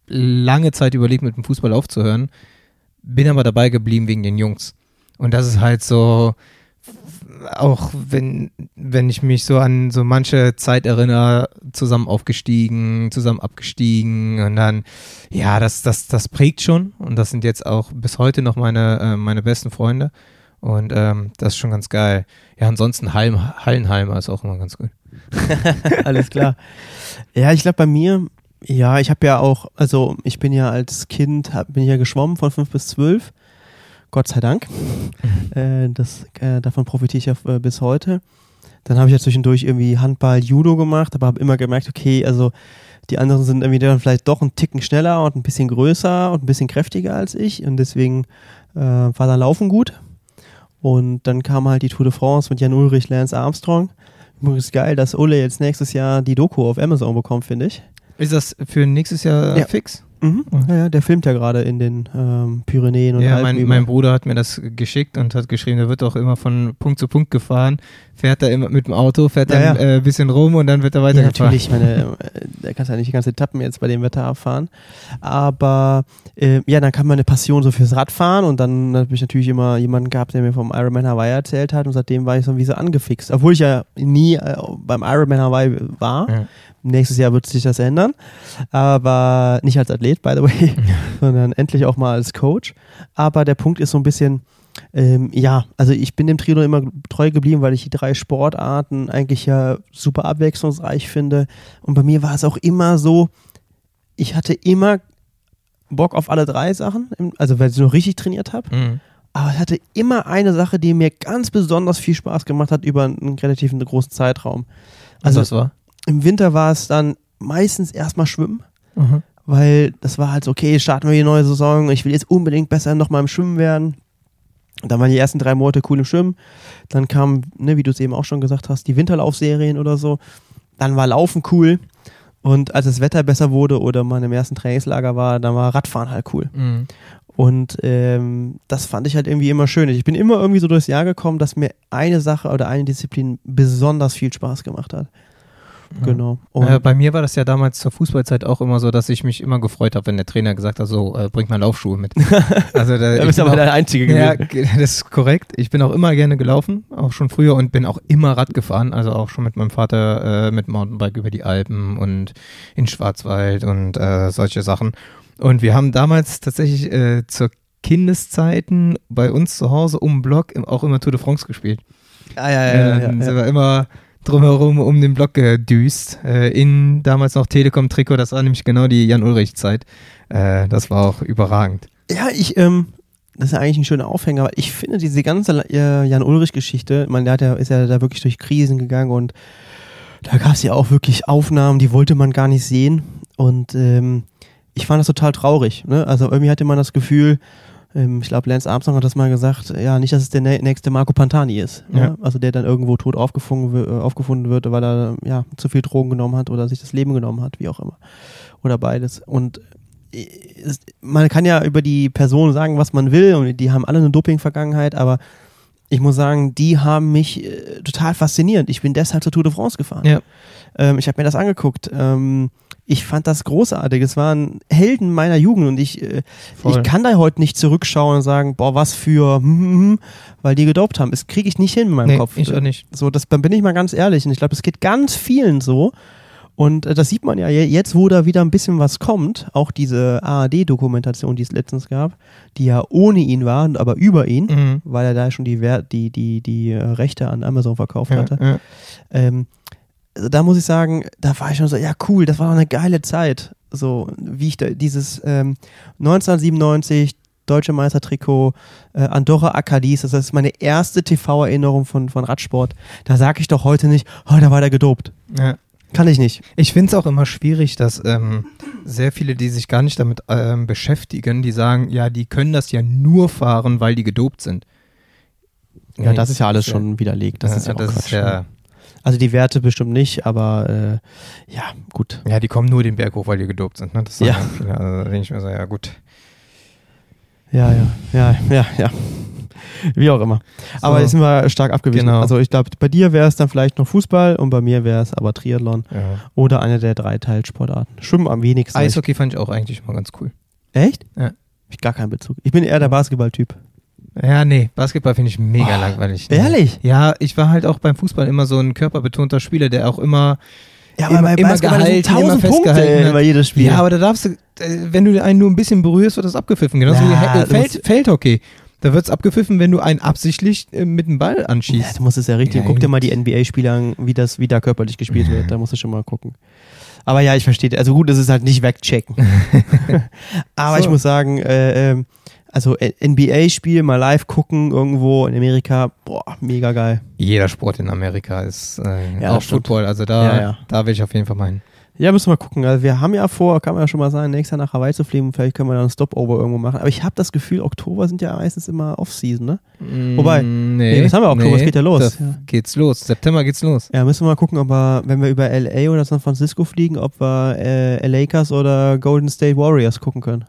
B: lange Zeit überlegt, mit dem Fußball aufzuhören, bin aber dabei geblieben wegen den Jungs. Und das ist halt so, auch wenn, wenn ich mich so an so manche Zeit erinnere, zusammen aufgestiegen, zusammen abgestiegen und dann, ja, das, das, das prägt schon und das sind jetzt auch bis heute noch meine, äh, meine besten Freunde. Und ähm, das ist schon ganz geil. Ja, ansonsten Halm, Hallenheimer ist auch immer ganz gut.
A: Alles klar. Ja, ich glaube bei mir, ja, ich habe ja auch, also ich bin ja als Kind, hab, bin ich ja geschwommen von fünf bis zwölf. Gott sei Dank. äh, das, äh, davon profitiere ich ja äh, bis heute. Dann habe ich ja zwischendurch irgendwie Handball, Judo gemacht, aber habe immer gemerkt, okay, also die anderen sind irgendwie dann vielleicht doch einen Ticken schneller und ein bisschen größer und ein bisschen kräftiger als ich und deswegen äh, war dann Laufen gut. Und dann kam halt die Tour de France mit Jan Ulrich, Lance Armstrong. Übrigens geil, dass Ole jetzt nächstes Jahr die Doku auf Amazon bekommt, finde ich.
B: Ist das für nächstes Jahr
A: Ja.
B: fix?
A: Mhm. Ja, ja, der filmt ja gerade in den ähm, Pyrenäen und
B: Ja, mein, mein Bruder hat mir das geschickt und hat geschrieben, der wird auch immer von Punkt zu Punkt gefahren, fährt da immer mit dem Auto, fährt
A: Ja,
B: dann
A: ja.
B: ein äh, bisschen rum und dann wird er
A: Ja,
B: weitergefahren.
A: natürlich, meine, äh, der kannst ja nicht die ganze Etappen jetzt bei dem Wetter abfahren. Aber äh, ja, dann kam meine Passion so fürs Radfahren und dann habe ich natürlich immer jemanden gehabt, der mir vom Ironman Hawaii erzählt hat und seitdem war ich so wie so angefixt. Obwohl ich ja nie äh, beim Ironman Hawaii war.
B: Ja.
A: Nächstes Jahr wird sich das ändern. Aber nicht als Athlet, by the way, sondern endlich auch mal als Coach. Aber der Punkt ist so ein bisschen, ähm, ja, also ich bin dem Trio immer treu geblieben, weil ich die drei Sportarten eigentlich ja super abwechslungsreich finde. Und bei mir war es auch immer so, ich hatte immer Bock auf alle drei Sachen, also weil ich noch richtig trainiert habe.
B: Mhm.
A: Aber es hatte immer eine Sache, die mir ganz besonders viel Spaß gemacht hat über einen relativ großen Zeitraum.
B: Also
A: im Winter war es dann meistens erstmal Schwimmen,
B: Mhm.
A: Weil das war halt so, okay, starten wir die neue Saison, ich will jetzt unbedingt besser nochmal im Schwimmen werden. Und dann waren die ersten drei Monate cool im Schwimmen. Dann kamen, ne, wie du es eben auch schon gesagt hast, die Winterlaufserien oder so. Dann war Laufen cool. Und als das Wetter besser wurde oder man im ersten Trainingslager war, dann war Radfahren halt cool.
B: Mhm.
A: Und ähm, das fand ich halt irgendwie immer schön. Ich bin immer irgendwie so durchs Jahr gekommen, dass mir eine Sache oder eine Disziplin besonders viel Spaß gemacht hat. Genau.
B: Äh, bei mir war das ja damals zur Fußballzeit auch immer so, dass ich mich immer gefreut habe, wenn der Trainer gesagt hat, so, äh, bringt mal Laufschuhe mit. Also da,
A: bist du
B: bin
A: aber
B: auch-
A: der Einzige
B: Ja,
A: gewesen.
B: ge- das ist korrekt. Ich bin auch immer gerne gelaufen, auch schon früher und bin auch immer Rad gefahren, also auch schon mit meinem Vater äh, mit Mountainbike über die Alpen und in Schwarzwald und äh, solche Sachen. Und wir haben damals tatsächlich äh, zur Kindeszeiten bei uns zu Hause um den Block auch immer Tour de France gespielt.
A: Ja, ja, ja. ja,
B: Dann
A: ja,
B: sind wir immer drumherum um den Block gedüst. Äh, in damals noch Telekom-Trikot, das war nämlich genau die Jan-Ulrich-Zeit. Äh, das war auch überragend.
A: Ja, ich, ähm, das ist ja eigentlich ein schöner Aufhänger, aber ich finde diese ganze äh, Jan-Ulrich-Geschichte, man, der ja, ist ja da wirklich durch Krisen gegangen und da gab es ja auch wirklich Aufnahmen, die wollte man gar nicht sehen. Und ähm, ich fand das total traurig. Ne? Also irgendwie hatte man das Gefühl, ich glaube, Lance Armstrong hat das mal gesagt, ja, nicht, dass es der nä- nächste Marco Pantani ist.
B: Ja.
A: Ja? Also der dann irgendwo tot aufgefunden, äh, aufgefunden wird, weil er ja, zu viel Drogen genommen hat oder sich das Leben genommen hat, wie auch immer. Oder beides. Und äh, man kann ja über die Person sagen, was man will und die haben alle eine Doping-Vergangenheit, aber ich muss sagen, die haben mich äh, total fasziniert. Ich bin deshalb zur Tour de France gefahren.
B: Ja.
A: Ähm, ich habe mir das angeguckt. Ähm, ich fand das großartig. Es waren Helden meiner Jugend und ich, äh, ich kann da heute nicht zurückschauen und sagen, boah, was für, hm, hm, weil die gedopt haben. Das kriege ich nicht hin in meinem
B: Nee,
A: Kopf.
B: ich auch nicht.
A: So, das dann bin ich mal ganz ehrlich. Und ich glaube, es geht ganz vielen so. Und äh, das sieht man ja je- jetzt, wo da wieder ein bisschen was kommt. Auch diese ARD-Dokumentation, die es letztens gab, die ja ohne ihn war, aber über ihn,
B: Mhm.
A: weil er da schon die, Wer- die, die, die Rechte an Amazon verkauft
B: Ja,
A: hatte.
B: ja.
A: Ähm, also da muss ich sagen, da war ich schon so, ja cool, das war doch eine geile Zeit. So, wie ich da dieses ähm, 1997 Deutsche Meistertrikot, äh, Andorra Akadis, das ist meine erste TV-Erinnerung von, von Radsport. Da sage ich doch heute nicht, oh, da war der gedopt.
B: Ja.
A: Kann ich nicht.
B: Ich finde es auch immer schwierig, dass ähm, sehr viele, die sich gar nicht damit ähm, beschäftigen, die sagen, ja, die können das ja nur fahren, weil die gedopt sind.
A: Ja, das ist ja alles schon widerlegt. Das
B: ja,
A: ist ja auch
B: das
A: Quatsch.
B: ist ja,
A: Also die Werte bestimmt nicht, aber äh, ja, gut.
B: ja, die kommen nur den Berg hoch, weil die gedopt sind. Ne? Das
A: Ja.
B: viele. Also, da denke ich mir so, ja gut.
A: Ja, ja, ja, ja, ja. Wie auch immer. Aber
B: So.
A: jetzt sind wir stark abgewichen.
B: Genau.
A: Also ich glaube, bei dir wäre es dann vielleicht noch Fußball und bei mir wäre es aber Triathlon
B: Ja.
A: oder eine der drei Teilsportarten. Schwimmen am wenigsten.
B: Eishockey fand ich auch eigentlich mal ganz cool.
A: Echt?
B: Ja.
A: Ich gar keinen Bezug. Ich bin eher der Basketballtyp.
B: Ja, nee, Basketball finde ich mega
A: Oh,
B: langweilig.
A: ehrlich?
B: Ja, ich war halt auch beim Fußball immer so ein körperbetonter Spieler, der auch immer
A: Ja,
B: Immer-
A: aber bei
B: immer
A: Basketball sind
B: gehalten, immer
A: tausend Punkte
B: festgehalten hat.
A: bei jedes Spiel.
B: Ja, aber da darfst du, äh, wenn du einen nur ein bisschen berührst, wird das abgepfiffen. Genauso
A: Ja,
B: wie
A: du
B: Feld, Feldhockey. Da wird es abgepfiffen, wenn du einen absichtlich äh, mit dem Ball
A: ja,
B: anschießt.
A: du musst es ja richtig.
B: Ja,
A: Guck dir mal die NBA-Spieler an, wie das, wie da körperlich gespielt wird. Da musst du schon mal gucken. Aber ja, ich verstehe. Also gut, das ist halt nicht wegchecken. aber
B: So.
A: ich muss sagen, äh, ähm, also NBA-Spiel mal live gucken irgendwo in Amerika, boah, mega geil.
B: Jeder Sport in Amerika ist äh,
A: Ja,
B: auch. Football. Also da,
A: Ja, ja.
B: da will ich auf jeden Fall meinen.
A: Ja, müssen wir mal gucken. Also wir haben ja vor, kann man ja schon mal sagen, nächstes Jahr nach Hawaii zu fliegen. Vielleicht können wir dann einen Stopover irgendwo machen. Aber ich habe das Gefühl, Oktober sind ja meistens immer Off-Season, ne? Wobei,
B: nee,
A: nee, das haben wir Oktober, es geht ja los. Ja.
B: geht's los. September geht's los.
A: Ja, müssen wir mal gucken, ob wir, wenn wir über LA oder San Francisco fliegen, ob wir äh, Lakers oder Golden State Warriors gucken können.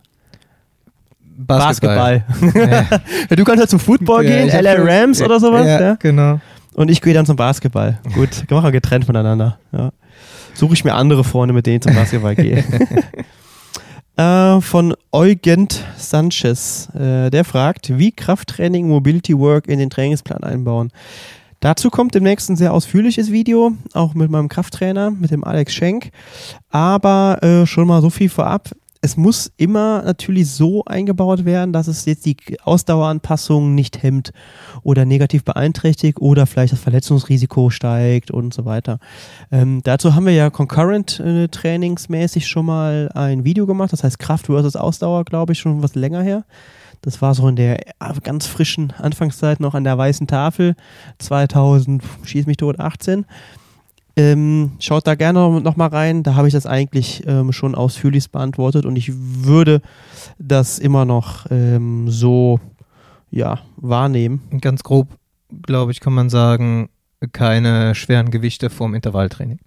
B: Basketball. Ja.
A: Ja, du kannst ja zum Football
B: Ja,
A: gehen,
B: hab
A: LA Rams oder sowas,
B: Ja,
A: ja?
B: genau.
A: Und ich gehe dann zum Basketball. Gut, machen wir getrennt voneinander. Ja. Suche ich mir andere Freunde, mit denen ich zum Basketball gehe. äh, von Eugent Sanchez. Äh, der fragt, wie Krafttraining Mobility Work in den Trainingsplan einbauen. Dazu kommt demnächst ein sehr ausführliches Video, auch mit meinem Krafttrainer, mit dem Alex Schenk. Aber äh, schon mal so viel vorab. Es muss immer natürlich so eingebaut werden, dass es jetzt die Ausdaueranpassung nicht hemmt oder negativ beeinträchtigt oder vielleicht das Verletzungsrisiko steigt und so weiter. Ähm, dazu haben wir ja concurrent äh, trainingsmäßig schon mal ein Video gemacht, das heißt Kraft versus Ausdauer, glaube ich, schon was länger her. Das war so in der ganz frischen Anfangszeit noch an der weißen Tafel. 2000, schieß mich tot, 18. Ähm, schaut da gerne noch mal rein. Da habe ich das eigentlich ähm, schon ausführlich beantwortet und ich würde das immer noch ähm, so ja, wahrnehmen.
B: Ganz grob, glaube ich, kann man sagen, keine schweren Gewichte vorm Intervalltraining.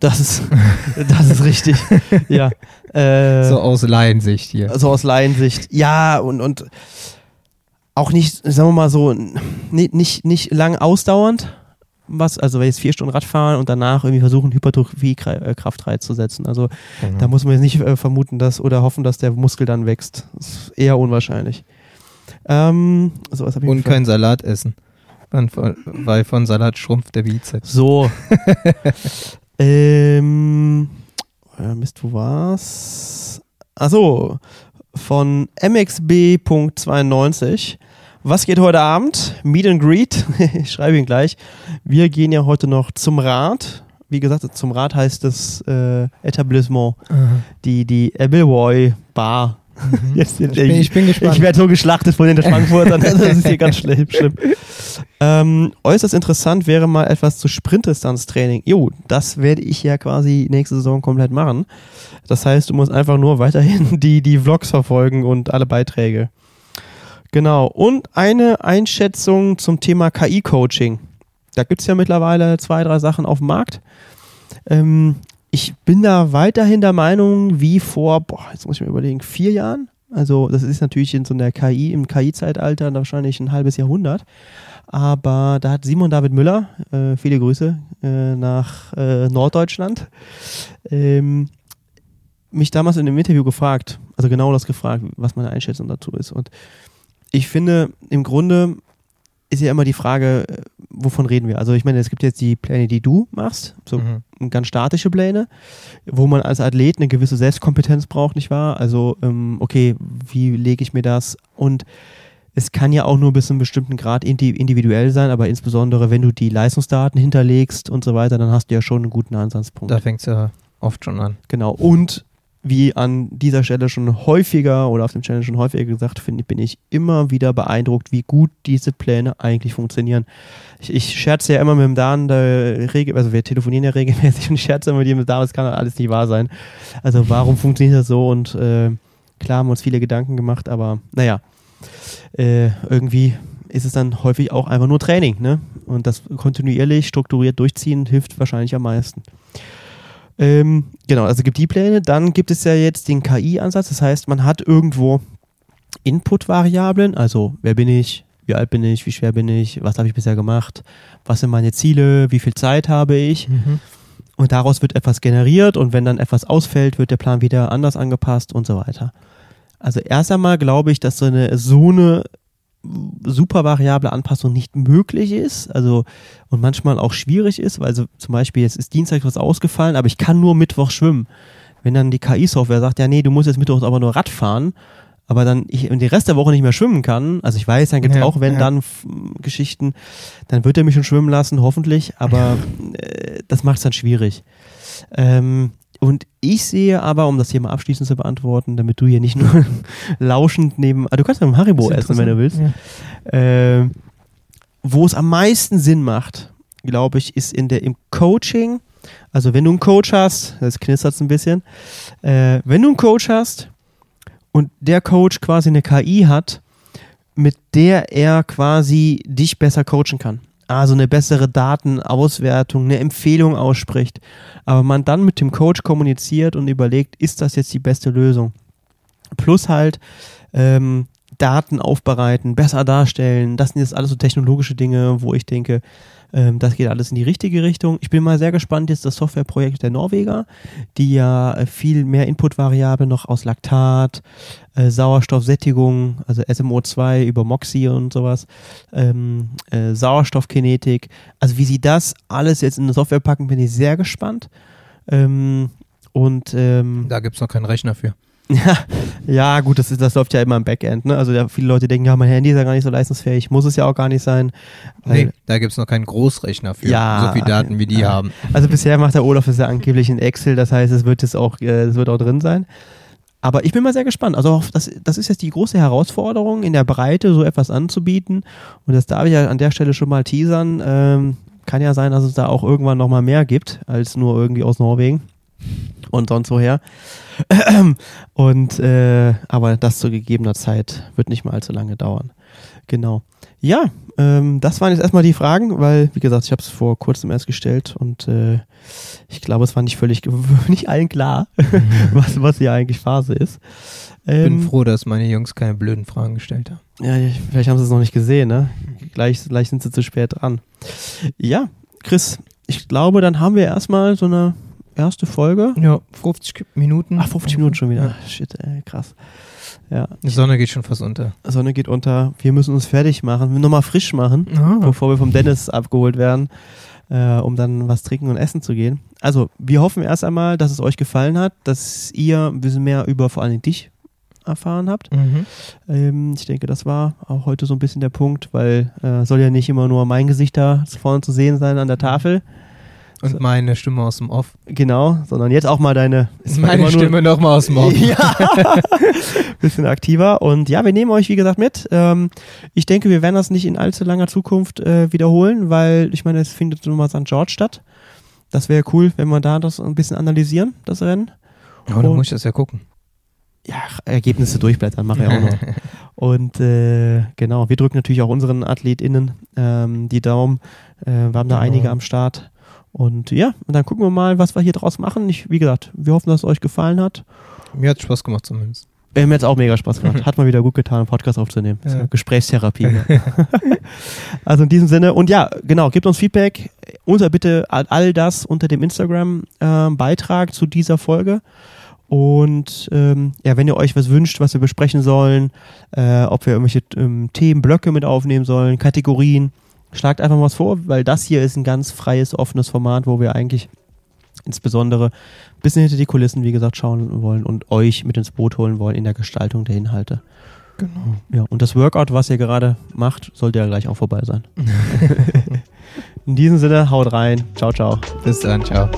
A: Das ist, das ist richtig. ja.
B: Äh, so aus Laiensicht hier.
A: So aus Laiensicht. Ja, und, und auch nicht, sagen wir mal so, nicht, nicht, nicht lang ausdauernd. Was, also wenn jetzt vier Stunden Radfahren und danach irgendwie versuchen, Hypertrophie-Kraft reinzusetzen. Also mhm. da muss man jetzt nicht äh, vermuten, dass oder hoffen, dass der Muskel dann wächst. Das ist eher unwahrscheinlich. Ähm,
B: so, was und kein Salat essen. Weil von Salat schrumpft der Bizeps.
A: So. ähm, äh, Mist, wo war's? Achso, von MXB.92. Was geht heute Abend? Meet and Greet. ich schreibe ihn gleich. Wir gehen ja heute noch zum Rad. Wie gesagt, zum Rad heißt das äh, Etablissement. Mhm. Die, die Appleboy Bar
B: Mhm. Jetzt, ich, bin, ich, bin, gespannt.
A: Ich werde so geschlachtet von den Frankfurtern. das ist hier ganz schlimm. schlimm. Ähm, äußerst interessant wäre mal etwas zu Sprintdistanztraining. Jo, das werde ich ja quasi nächste Saison komplett machen. Das heißt, du musst einfach nur weiterhin die, die Vlogs verfolgen und alle Beiträge. Genau. Und eine Einschätzung zum Thema KI-Coaching. Da gibt es ja mittlerweile zwei, drei Sachen auf dem Markt. Ähm, ich bin da weiterhin der Meinung, wie vor, boah, jetzt muss ich mir überlegen, vier Jahren. Also, das ist natürlich in so einer KI, im KI-Zeitalter wahrscheinlich ein halbes Jahrhundert. Aber da hat Simon David Müller, äh, viele Grüße äh, nach äh, Norddeutschland, ähm, mich damals in einem Interview gefragt, also genau das gefragt, was meine Einschätzung dazu ist. Und ich finde, im Grunde ist ja immer die Frage, äh, wovon reden wir? Also ich meine, es gibt jetzt die Pläne, die du machst, so mhm. ganz statische Pläne, wo man als Athlet eine gewisse Selbstkompetenz braucht, nicht wahr? Also, ähm, okay, wie lege ich mir das? Und es kann ja auch nur bis zu einem bestimmten Grad individuell sein, aber insbesondere, wenn du die Leistungsdaten hinterlegst und so weiter, dann hast du ja schon einen guten Ansatzpunkt.
B: Da fängt es ja oft schon an.
A: Genau. Und wie an dieser Stelle schon häufiger oder auf dem Channel schon häufiger gesagt, finde bin ich immer wieder beeindruckt, wie gut diese Pläne eigentlich funktionieren. Ich, ich scherze ja immer mit dem Dan, also wir telefonieren ja regelmäßig und scherze immer mit ihm, das kann alles nicht wahr sein. Also warum funktioniert das so? Und äh, klar haben wir uns viele Gedanken gemacht, aber naja, äh, irgendwie ist es dann häufig auch einfach nur Training, ne? Und das kontinuierlich strukturiert durchziehen hilft wahrscheinlich am meisten. Ähm, genau, also gibt die Pläne. Dann gibt es ja jetzt den KI-Ansatz. Das heißt, man hat irgendwo Input-Variablen, also wer bin ich, wie alt bin ich, wie schwer bin ich, was habe ich bisher gemacht, was sind meine Ziele, wie viel Zeit habe ich. Mhm. Und daraus wird etwas generiert und wenn dann etwas ausfällt, wird der Plan wieder anders angepasst und so weiter. Also erst einmal glaube ich, dass so eine, so eine super variable Anpassung nicht möglich ist, also und manchmal auch schwierig ist, weil so zum Beispiel jetzt ist Dienstag was ausgefallen, aber ich kann nur Mittwoch schwimmen. Wenn dann die KI-Software sagt, ja nee, du musst jetzt Mittwoch aber nur Rad fahren, aber dann ich und den Rest der Woche nicht mehr schwimmen kann, also ich weiß, dann gibt es ja, auch wenn ja. dann Geschichten, dann wird er mich schon schwimmen lassen, hoffentlich, aber äh, das macht es dann schwierig. Ähm, und ich sehe aber, um das Thema abschließend zu beantworten, damit du hier nicht nur lauschend neben, ah, du kannst ja mit Haribo essen, wenn du willst, ja. äh, wo es am meisten Sinn macht, glaube ich, ist in der, im Coaching. Also wenn du einen Coach hast, das knistert ein bisschen, äh, wenn du einen Coach hast und der Coach quasi eine KI hat, mit der er quasi dich besser coachen kann also eine bessere Datenauswertung, eine Empfehlung ausspricht, aber man dann mit dem Coach kommuniziert und überlegt, ist das jetzt die beste Lösung? Plus halt ähm, Daten aufbereiten, besser darstellen, das sind jetzt alles so technologische Dinge, wo ich denke, ähm, das geht alles in die richtige Richtung. Ich bin mal sehr gespannt, jetzt das Softwareprojekt der Norweger, die ja äh, viel mehr Inputvariablen noch aus Laktat, äh, Sauerstoffsättigung, also SMO2 über Moxie und sowas, ähm, äh, Sauerstoffkinetik. Also wie sie das alles jetzt in eine Software packen, bin ich sehr gespannt. Ähm, und ähm,
B: da gibt es noch keinen Rechner für.
A: Ja, ja gut, das, ist, das läuft ja immer im Backend. Ne? Also ja, viele Leute denken, ja, mein Handy ist ja gar nicht so leistungsfähig, muss es ja auch gar nicht sein.
B: Nee, da gibt es noch keinen Großrechner für ja, so viele Daten, wie die ja. haben.
A: Also bisher macht der Olaf es ja angeblich in Excel, das heißt, es wird jetzt auch, äh, es wird auch drin sein. aber ich bin mal sehr gespannt. Also das, das ist jetzt die große Herausforderung, in der Breite so etwas anzubieten. Und das darf ich ja an der Stelle schon mal teasern. Ähm, kann ja sein, dass es da auch irgendwann nochmal mehr gibt, als nur irgendwie aus Norwegen und sonst woher. Und äh, aber das zu gegebener Zeit wird nicht mal allzu lange dauern. Genau. Ja, ähm, das waren jetzt erstmal die Fragen, weil, wie gesagt, ich habe es vor kurzem erst gestellt und äh, ich glaube, es war nicht völlig nicht allen klar, was, was hier eigentlich Phase ist.
B: Ich bin ähm, froh, dass meine Jungs keine blöden Fragen gestellt haben.
A: Ja, vielleicht haben sie es noch nicht gesehen, ne? Gleich, gleich sind sie zu spät dran. Ja, Chris, ich glaube, dann haben wir erstmal so eine erste Folge.
B: Ja, 50 Minuten.
A: Ach, 50 Minuten schon wieder. Ja. Shit, ey, krass. Ja.
B: Die Sonne geht schon fast unter.
A: Die Sonne geht unter. Wir müssen uns fertig machen, nochmal frisch machen, ah. bevor wir vom Dennis abgeholt werden, äh, um dann was trinken und essen zu gehen. Also, wir hoffen erst einmal, dass es euch gefallen hat, dass ihr ein bisschen mehr über vor allem dich erfahren habt. Mhm. Ähm, ich denke, das war auch heute so ein bisschen der Punkt, weil äh, soll ja nicht immer nur mein Gesicht da vorne zu sehen sein an der Tafel.
B: Und meine Stimme aus dem Off.
A: Genau, sondern jetzt auch mal deine.
B: Ist meine Stimme nochmal aus dem Off.
A: ja. Bisschen aktiver. Und ja, wir nehmen euch, wie gesagt, mit. Ähm, ich denke, wir werden das nicht in allzu langer Zukunft äh, wiederholen, weil ich meine, es findet nun mal St. George statt. Das wäre cool, wenn wir da das ein bisschen analysieren, das Rennen.
B: Ja, dann muss ich das ja gucken.
A: Ja, Ergebnisse durchblättern, mache ich auch noch. Und äh, genau, wir drücken natürlich auch unseren AthletInnen ähm, die Daumen. Äh, wir haben da genau. einige am Start. Und ja, und dann gucken wir mal, was wir hier draus machen. Ich, wie gesagt, wir hoffen, dass es euch gefallen hat.
B: Mir hat es Spaß gemacht zumindest.
A: Äh, mir hat es auch mega Spaß gemacht. Hat mal wieder gut getan, einen Podcast aufzunehmen. Ja. Gesprächstherapie. also in diesem Sinne. Und ja, genau, gebt uns Feedback. Unser bitte all das unter dem Instagram-Beitrag äh, zu dieser Folge. Und ähm, ja, wenn ihr euch was wünscht, was wir besprechen sollen, äh, ob wir irgendwelche ähm, Themenblöcke mit aufnehmen sollen, Kategorien, schlagt einfach mal was vor, weil das hier ist ein ganz freies, offenes Format, wo wir eigentlich insbesondere ein bisschen hinter die Kulissen, wie gesagt, schauen wollen und euch mit ins Boot holen wollen in der Gestaltung der Inhalte.
B: Genau.
A: Ja, und das Workout, was ihr gerade macht, sollte ja gleich auch vorbei sein. in diesem Sinne, haut rein. Ciao, ciao.
B: Bis dann, ciao.